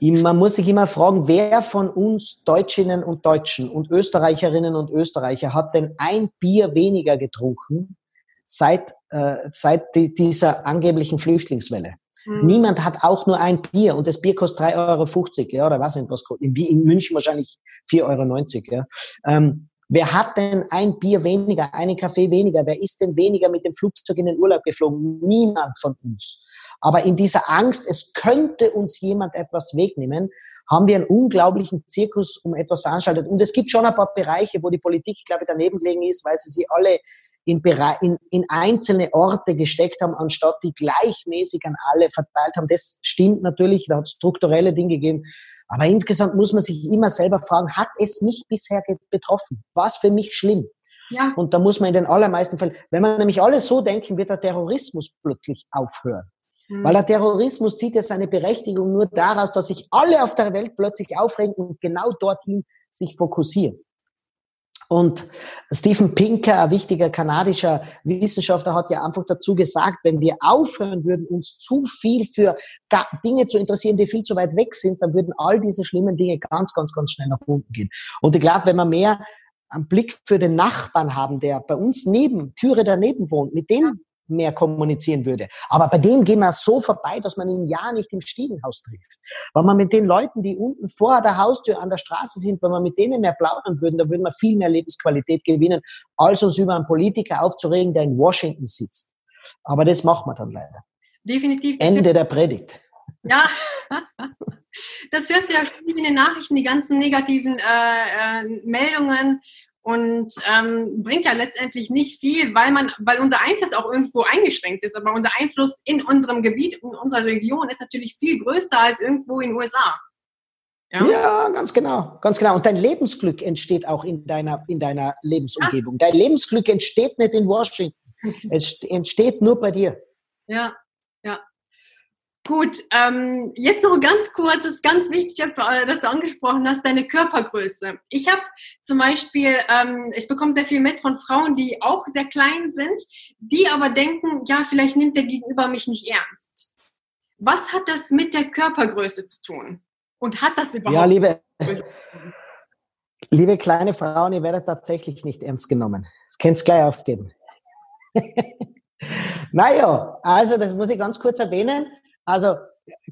man muss sich immer fragen, wer von uns Deutschinnen und Deutschen und Österreicherinnen und Österreicher hat denn ein Bier weniger getrunken seit, äh, seit die, dieser angeblichen Flüchtlingswelle? Mhm. Niemand hat auch nur ein Bier und das Bier kostet 3,50 Euro, ja, oder was. In, in München wahrscheinlich 4,90 Euro, ja. Ähm, wer hat denn ein Bier weniger, einen Kaffee weniger? Wer ist denn weniger mit dem Flugzeug in den Urlaub geflogen? Niemand von uns. Aber in dieser Angst, es könnte uns jemand etwas wegnehmen, haben wir einen unglaublichen Zirkus um etwas veranstaltet. Und es gibt schon ein paar Bereiche, wo die Politik, glaube ich, daneben gelegen ist, weil sie sie alle in, in, in einzelne Orte gesteckt haben, anstatt die gleichmäßig an alle verteilt haben. Das stimmt natürlich, da hat es strukturelle Dinge gegeben. Aber insgesamt muss man sich immer selber fragen, hat es mich bisher betroffen? War es für mich schlimm? Ja. Und da muss man in den allermeisten Fällen, wenn man nämlich alles so denken, wird der Terrorismus plötzlich aufhören. Mhm. Weil der Terrorismus zieht ja seine Berechtigung nur daraus, dass sich alle auf der Welt plötzlich aufregen und genau dorthin sich fokussieren. Und Stephen Pinker, ein wichtiger kanadischer Wissenschaftler, hat ja einfach dazu gesagt, wenn wir aufhören würden, uns zu viel für Dinge zu interessieren, die viel zu weit weg sind, dann würden all diese schlimmen Dinge ganz, ganz, ganz schnell nach unten gehen. Und ich glaube, wenn wir mehr einen Blick für den Nachbarn haben, der bei uns neben, Türe daneben wohnt, mit dem mehr kommunizieren würde. Aber bei dem gehen wir so vorbei, dass man ihn ja nicht im Stiegenhaus trifft. Weil man mit den Leuten, die unten vor der Haustür an der Straße sind, wenn man mit denen mehr plaudern würden, dann würden wir viel mehr Lebensqualität gewinnen, als uns über einen Politiker aufzuregen, der in Washington sitzt. Aber das macht man dann leider. Definitiv. Ende der Predigt. Ja, das hörst du ja in den Nachrichten, die ganzen negativen äh, äh, Meldungen und ähm, bringt ja letztendlich nicht viel, weil man, weil unser Einfluss auch irgendwo eingeschränkt ist. Aber unser Einfluss in unserem Gebiet, in unserer Region ist natürlich viel größer als irgendwo in den USA. Ja? ja, ganz genau, ganz genau. Und dein Lebensglück entsteht auch in deiner, in deiner Lebensumgebung. Ja. Dein Lebensglück entsteht nicht in Washington. Es entsteht nur bei dir. Ja, ja. Gut, ähm, jetzt noch ganz kurz, es ist ganz wichtig, dass du, äh, dass du angesprochen hast, deine Körpergröße. Ich habe zum Beispiel, ähm, ich bekomme sehr viel mit von Frauen, die auch sehr klein sind, die aber denken, ja, vielleicht nimmt der Gegenüber mich nicht ernst. Was hat das mit der Körpergröße zu tun? Und hat das überhaupt? Ja, liebe, liebe kleine Frauen, ihr werdet tatsächlich nicht ernst genommen. Das könnt ihr gleich aufgeben. naja, also das muss ich ganz kurz erwähnen. Also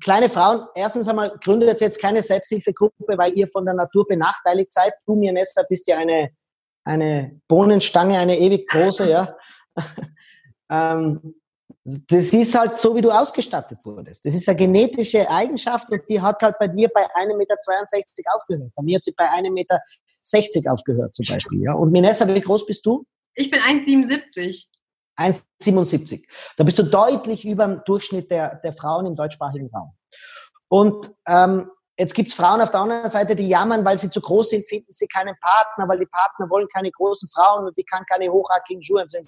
kleine Frauen, erstens einmal gründet jetzt keine Selbsthilfegruppe, weil ihr von der Natur benachteiligt seid. Du, mir Nesta, bist ja eine, eine Bohnenstange, eine ewig große, ja. Ähm, das ist halt so, wie du ausgestattet wurdest. Das ist eine genetische Eigenschaft und die hat halt bei dir bei 1,62 Meter aufgehört. Bei mir hat sie bei 1,60 Meter aufgehört zum Beispiel. Ja. Und Minessa, wie groß bist du? Ich bin 1,77. 1,77. Da bist du deutlich über dem Durchschnitt der, der Frauen im deutschsprachigen Raum. Und ähm, Jetzt gibt es Frauen auf der anderen Seite, die jammern, weil sie zu groß sind, finden sie keinen Partner, weil die Partner wollen keine großen Frauen und die kann keine hochhackigen Schuhe anziehen.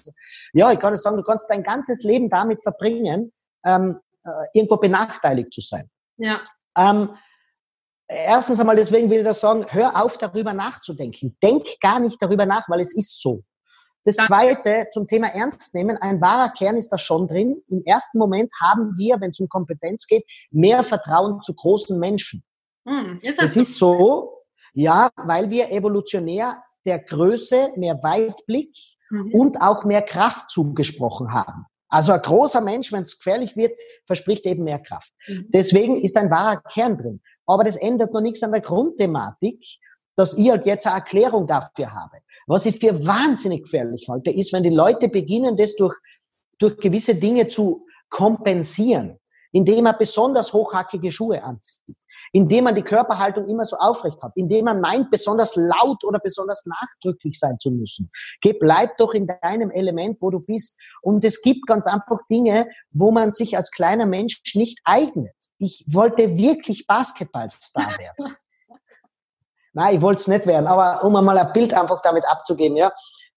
Ja, ich kann es sagen, du kannst dein ganzes Leben damit verbringen, ähm, äh, irgendwo benachteiligt zu sein. Ja. Ähm, erstens einmal, deswegen will ich das sagen, hör auf, darüber nachzudenken. Denk gar nicht darüber nach, weil es ist so. Das Zweite zum Thema Ernst nehmen. Ein wahrer Kern ist da schon drin. Im ersten Moment haben wir, wenn es um Kompetenz geht, mehr Vertrauen zu großen Menschen. Hm, ist das, das so? ist so, ja, weil wir evolutionär der Größe mehr Weitblick mhm. und auch mehr Kraft zugesprochen haben. Also ein großer Mensch, wenn es gefährlich wird, verspricht eben mehr Kraft. Mhm. Deswegen ist ein wahrer Kern drin. Aber das ändert noch nichts an der Grundthematik, dass ich halt jetzt eine Erklärung dafür habe. Was ich für wahnsinnig gefährlich halte, ist, wenn die Leute beginnen, das durch, durch gewisse Dinge zu kompensieren, indem man besonders hochhackige Schuhe anzieht indem man die Körperhaltung immer so aufrecht hat, indem man meint, besonders laut oder besonders nachdrücklich sein zu müssen. Geh, bleib doch in deinem Element, wo du bist. Und es gibt ganz einfach Dinge, wo man sich als kleiner Mensch nicht eignet. Ich wollte wirklich Basketballstar werden. Nein, ich wollte es nicht werden, aber um mal ein Bild einfach damit abzugeben, ja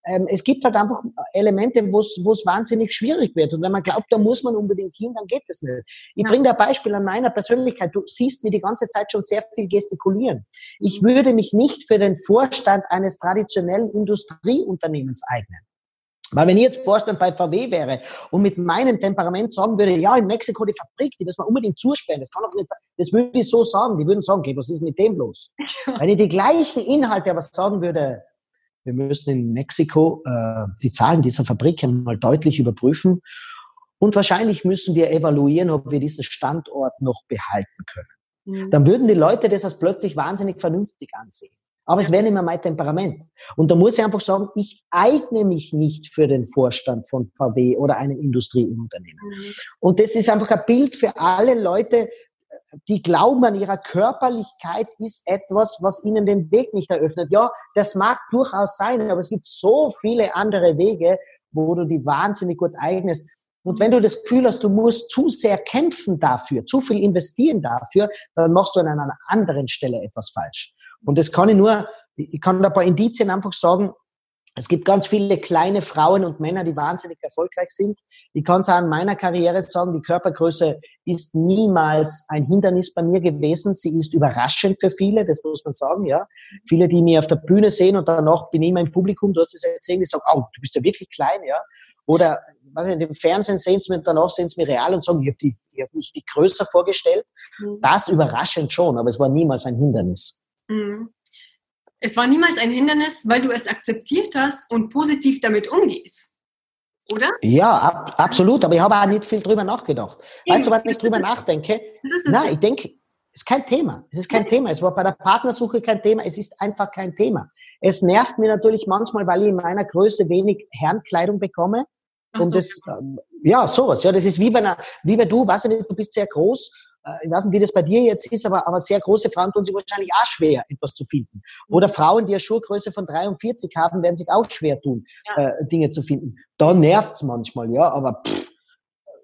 ähm, es gibt halt einfach Elemente, wo es wahnsinnig schwierig wird. Und wenn man glaubt, da muss man unbedingt hin, dann geht es nicht. Ich ja. bringe da ein Beispiel an meiner Persönlichkeit. Du siehst mir die ganze Zeit schon sehr viel gestikulieren. Ich mhm. würde mich nicht für den Vorstand eines traditionellen Industrieunternehmens eignen. Weil wenn ich jetzt Vorstand bei VW wäre und mit meinem Temperament sagen würde, ja, in Mexiko die Fabrik, die müssen wir unbedingt zusperren, das kann doch nicht sein. Das würde ich so sagen. Die würden sagen, okay, was ist mit dem los? wenn ich die gleichen Inhalte aber sagen würde, wir müssen in Mexiko äh, die Zahlen dieser Fabrik einmal deutlich überprüfen. Und wahrscheinlich müssen wir evaluieren, ob wir diesen Standort noch behalten können. Mhm. Dann würden die Leute das als plötzlich wahnsinnig vernünftig ansehen. Aber es wäre nicht mehr mein Temperament. Und da muss ich einfach sagen, ich eigne mich nicht für den Vorstand von VW oder einem Industrieunternehmen. Mhm. Und das ist einfach ein Bild für alle Leute, die glauben an ihrer Körperlichkeit ist etwas, was ihnen den Weg nicht eröffnet. Ja, das mag durchaus sein, aber es gibt so viele andere Wege, wo du die wahnsinnig gut eignest. Und wenn du das Gefühl hast, du musst zu sehr kämpfen dafür, zu viel investieren dafür, dann machst du an einer anderen Stelle etwas falsch. Und das kann ich nur, ich kann da ein paar Indizien einfach sagen, es gibt ganz viele kleine Frauen und Männer, die wahnsinnig erfolgreich sind. Ich kann es auch an meiner Karriere sagen, die Körpergröße ist niemals ein Hindernis bei mir gewesen. Sie ist überraschend für viele, das muss man sagen, ja. Viele, die mich auf der Bühne sehen und danach bin ich immer im Publikum, du hast es ja gesehen, die sagen, oh, du bist ja wirklich klein, ja. Oder, was ich, im Fernsehen sehen sie mir und danach sehen sie mir real und sagen, ich habe hab mich die größer vorgestellt. Mhm. Das überraschend schon, aber es war niemals ein Hindernis. Mhm. Es war niemals ein Hindernis, weil du es akzeptiert hast und positiv damit umgehst. Oder? Ja, ab, absolut. Aber ich habe auch nicht viel drüber nachgedacht. Eben. Weißt du, was ich drüber nachdenke? Nein, ich denke, es ist kein Thema. Es ist kein ja. Thema. Es war bei der Partnersuche kein Thema. Es ist einfach kein Thema. Es nervt mir natürlich manchmal, weil ich in meiner Größe wenig Herrenkleidung bekomme. Ach und so. das, ähm, ja, sowas. Ja, das ist wie bei einer, wie bei du, weißt du nicht, du bist sehr groß äh, ich weiß nicht, wie das bei dir jetzt ist, aber, aber sehr große Frauen tun sich wahrscheinlich auch schwer, etwas zu finden. Oder Frauen, die eine Schuhgröße von 43 haben, werden sich auch schwer tun, ja. äh, Dinge zu finden. Da nervt's manchmal, ja, aber pff,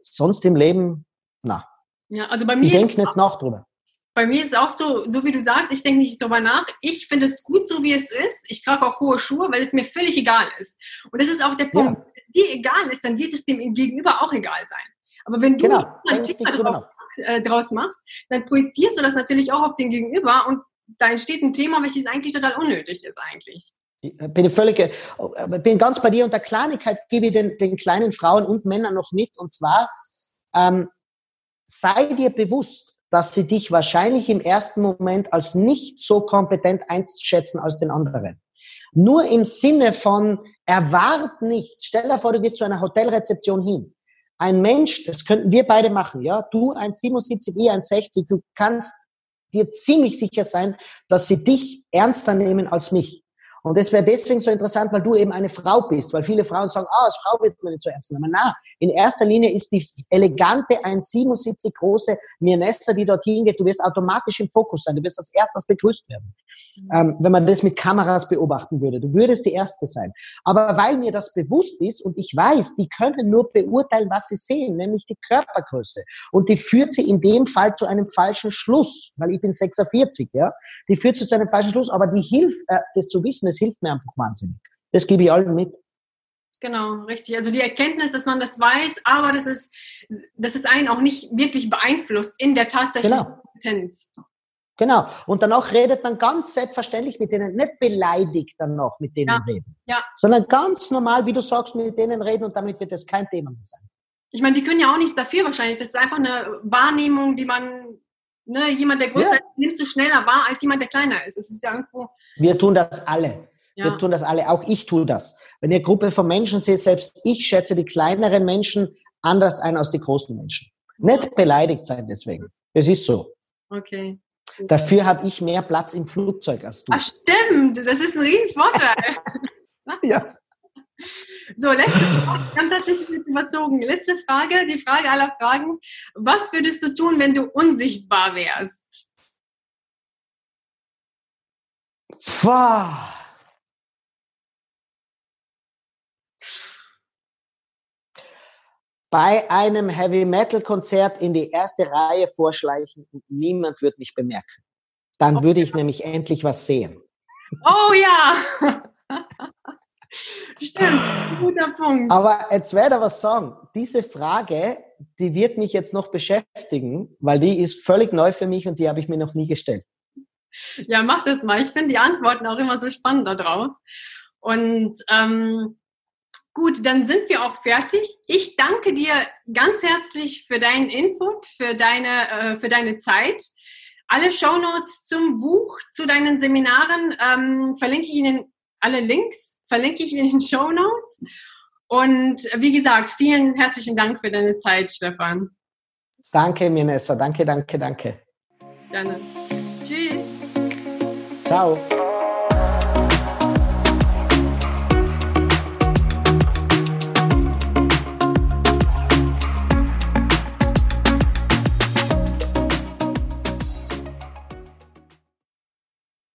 sonst im Leben, na. Ja, also bei mir. Ich denke nicht nach drüber. Bei mir ist es auch so, so wie du sagst, ich denke nicht drüber nach. Ich finde es gut, so wie es ist. Ich trage auch hohe Schuhe, weil es mir völlig egal ist. Und das ist auch der Punkt. Ja. Wenn dir egal ist, dann wird es dem Gegenüber auch egal sein. Aber wenn du genau. ein Thema drauf äh, draus machst, dann projizierst du das natürlich auch auf den Gegenüber und da entsteht ein Thema, welches eigentlich total unnötig ist eigentlich. Ich äh, bin völlig, äh, bin ganz bei dir und der Kleinigkeit gebe ich den, den kleinen Frauen und Männern noch mit und zwar ähm, sei dir bewusst, dass sie dich wahrscheinlich im ersten Moment als nicht so kompetent einschätzen als den anderen. Nur im Sinne von erwart nicht. Stell dir vor, du gehst zu einer Hotelrezeption hin ein Mensch, das könnten wir beide machen, ja, du 1,77, ich 1,60, du kannst dir ziemlich sicher sein, dass sie dich ernster nehmen als mich. Und das wäre deswegen so interessant, weil du eben eine Frau bist, weil viele Frauen sagen, ah, als Frau wird man nicht so ernst nehmen. Na, In erster Linie ist die elegante 1,77 große Mirnessa, die dorthin geht, du wirst automatisch im Fokus sein, du wirst als erstes begrüßt werden. Ähm, wenn man das mit Kameras beobachten würde, du würdest die Erste sein. Aber weil mir das bewusst ist und ich weiß, die können nur beurteilen, was sie sehen, nämlich die Körpergröße. Und die führt sie in dem Fall zu einem falschen Schluss, weil ich bin 46, ja. Die führt sie zu einem falschen Schluss, aber die hilft, äh, das zu wissen, es hilft mir einfach wahnsinnig. Das gebe ich allen mit. Genau, richtig. Also die Erkenntnis, dass man das weiß, aber das ist, dass es einen auch nicht wirklich beeinflusst in der tatsächlichen genau. Kompetenz. Genau. Und danach redet man ganz selbstverständlich mit denen, nicht beleidigt dann noch mit denen ja. reden, ja. sondern ganz normal, wie du sagst, mit denen reden und damit wird das kein Thema mehr sein. Ich meine, die können ja auch nichts dafür wahrscheinlich. Das ist einfach eine Wahrnehmung, die man, ne, jemand, der größer ja. ist, nimmst du schneller wahr als jemand, der kleiner ist. Es ist ja irgendwo. Wir tun das alle. Ja. Wir tun das alle, auch ich tue das. Wenn ihr Gruppe von Menschen seht, selbst ich schätze die kleineren Menschen anders ein als die großen Menschen. Nicht beleidigt sein deswegen. Es ist so. Okay. Dafür habe ich mehr Platz im Flugzeug als du. Ach, stimmt. Das ist ein Riesenvorteil. ja. So, letzte Frage. Wir haben tatsächlich jetzt überzogen. Letzte Frage, die Frage aller Fragen. Was würdest du tun, wenn du unsichtbar wärst? Wow. Bei einem Heavy Metal Konzert in die erste Reihe vorschleichen und niemand wird mich bemerken. Dann würde ich nämlich endlich was sehen. Oh ja! Stimmt, guter Punkt. Aber jetzt werde ich was sagen. Diese Frage, die wird mich jetzt noch beschäftigen, weil die ist völlig neu für mich und die habe ich mir noch nie gestellt. Ja, mach das mal. Ich finde die Antworten auch immer so spannend darauf. Und ähm, Gut, dann sind wir auch fertig. Ich danke dir ganz herzlich für deinen Input, für deine, äh, für deine Zeit. Alle Shownotes zum Buch, zu deinen Seminaren ähm, verlinke ich Ihnen alle Links, verlinke ich in den Shownotes. Und wie gesagt, vielen herzlichen Dank für deine Zeit, Stefan. Danke, Minessa. Danke, danke, danke. Gerne. Tschüss. Ciao.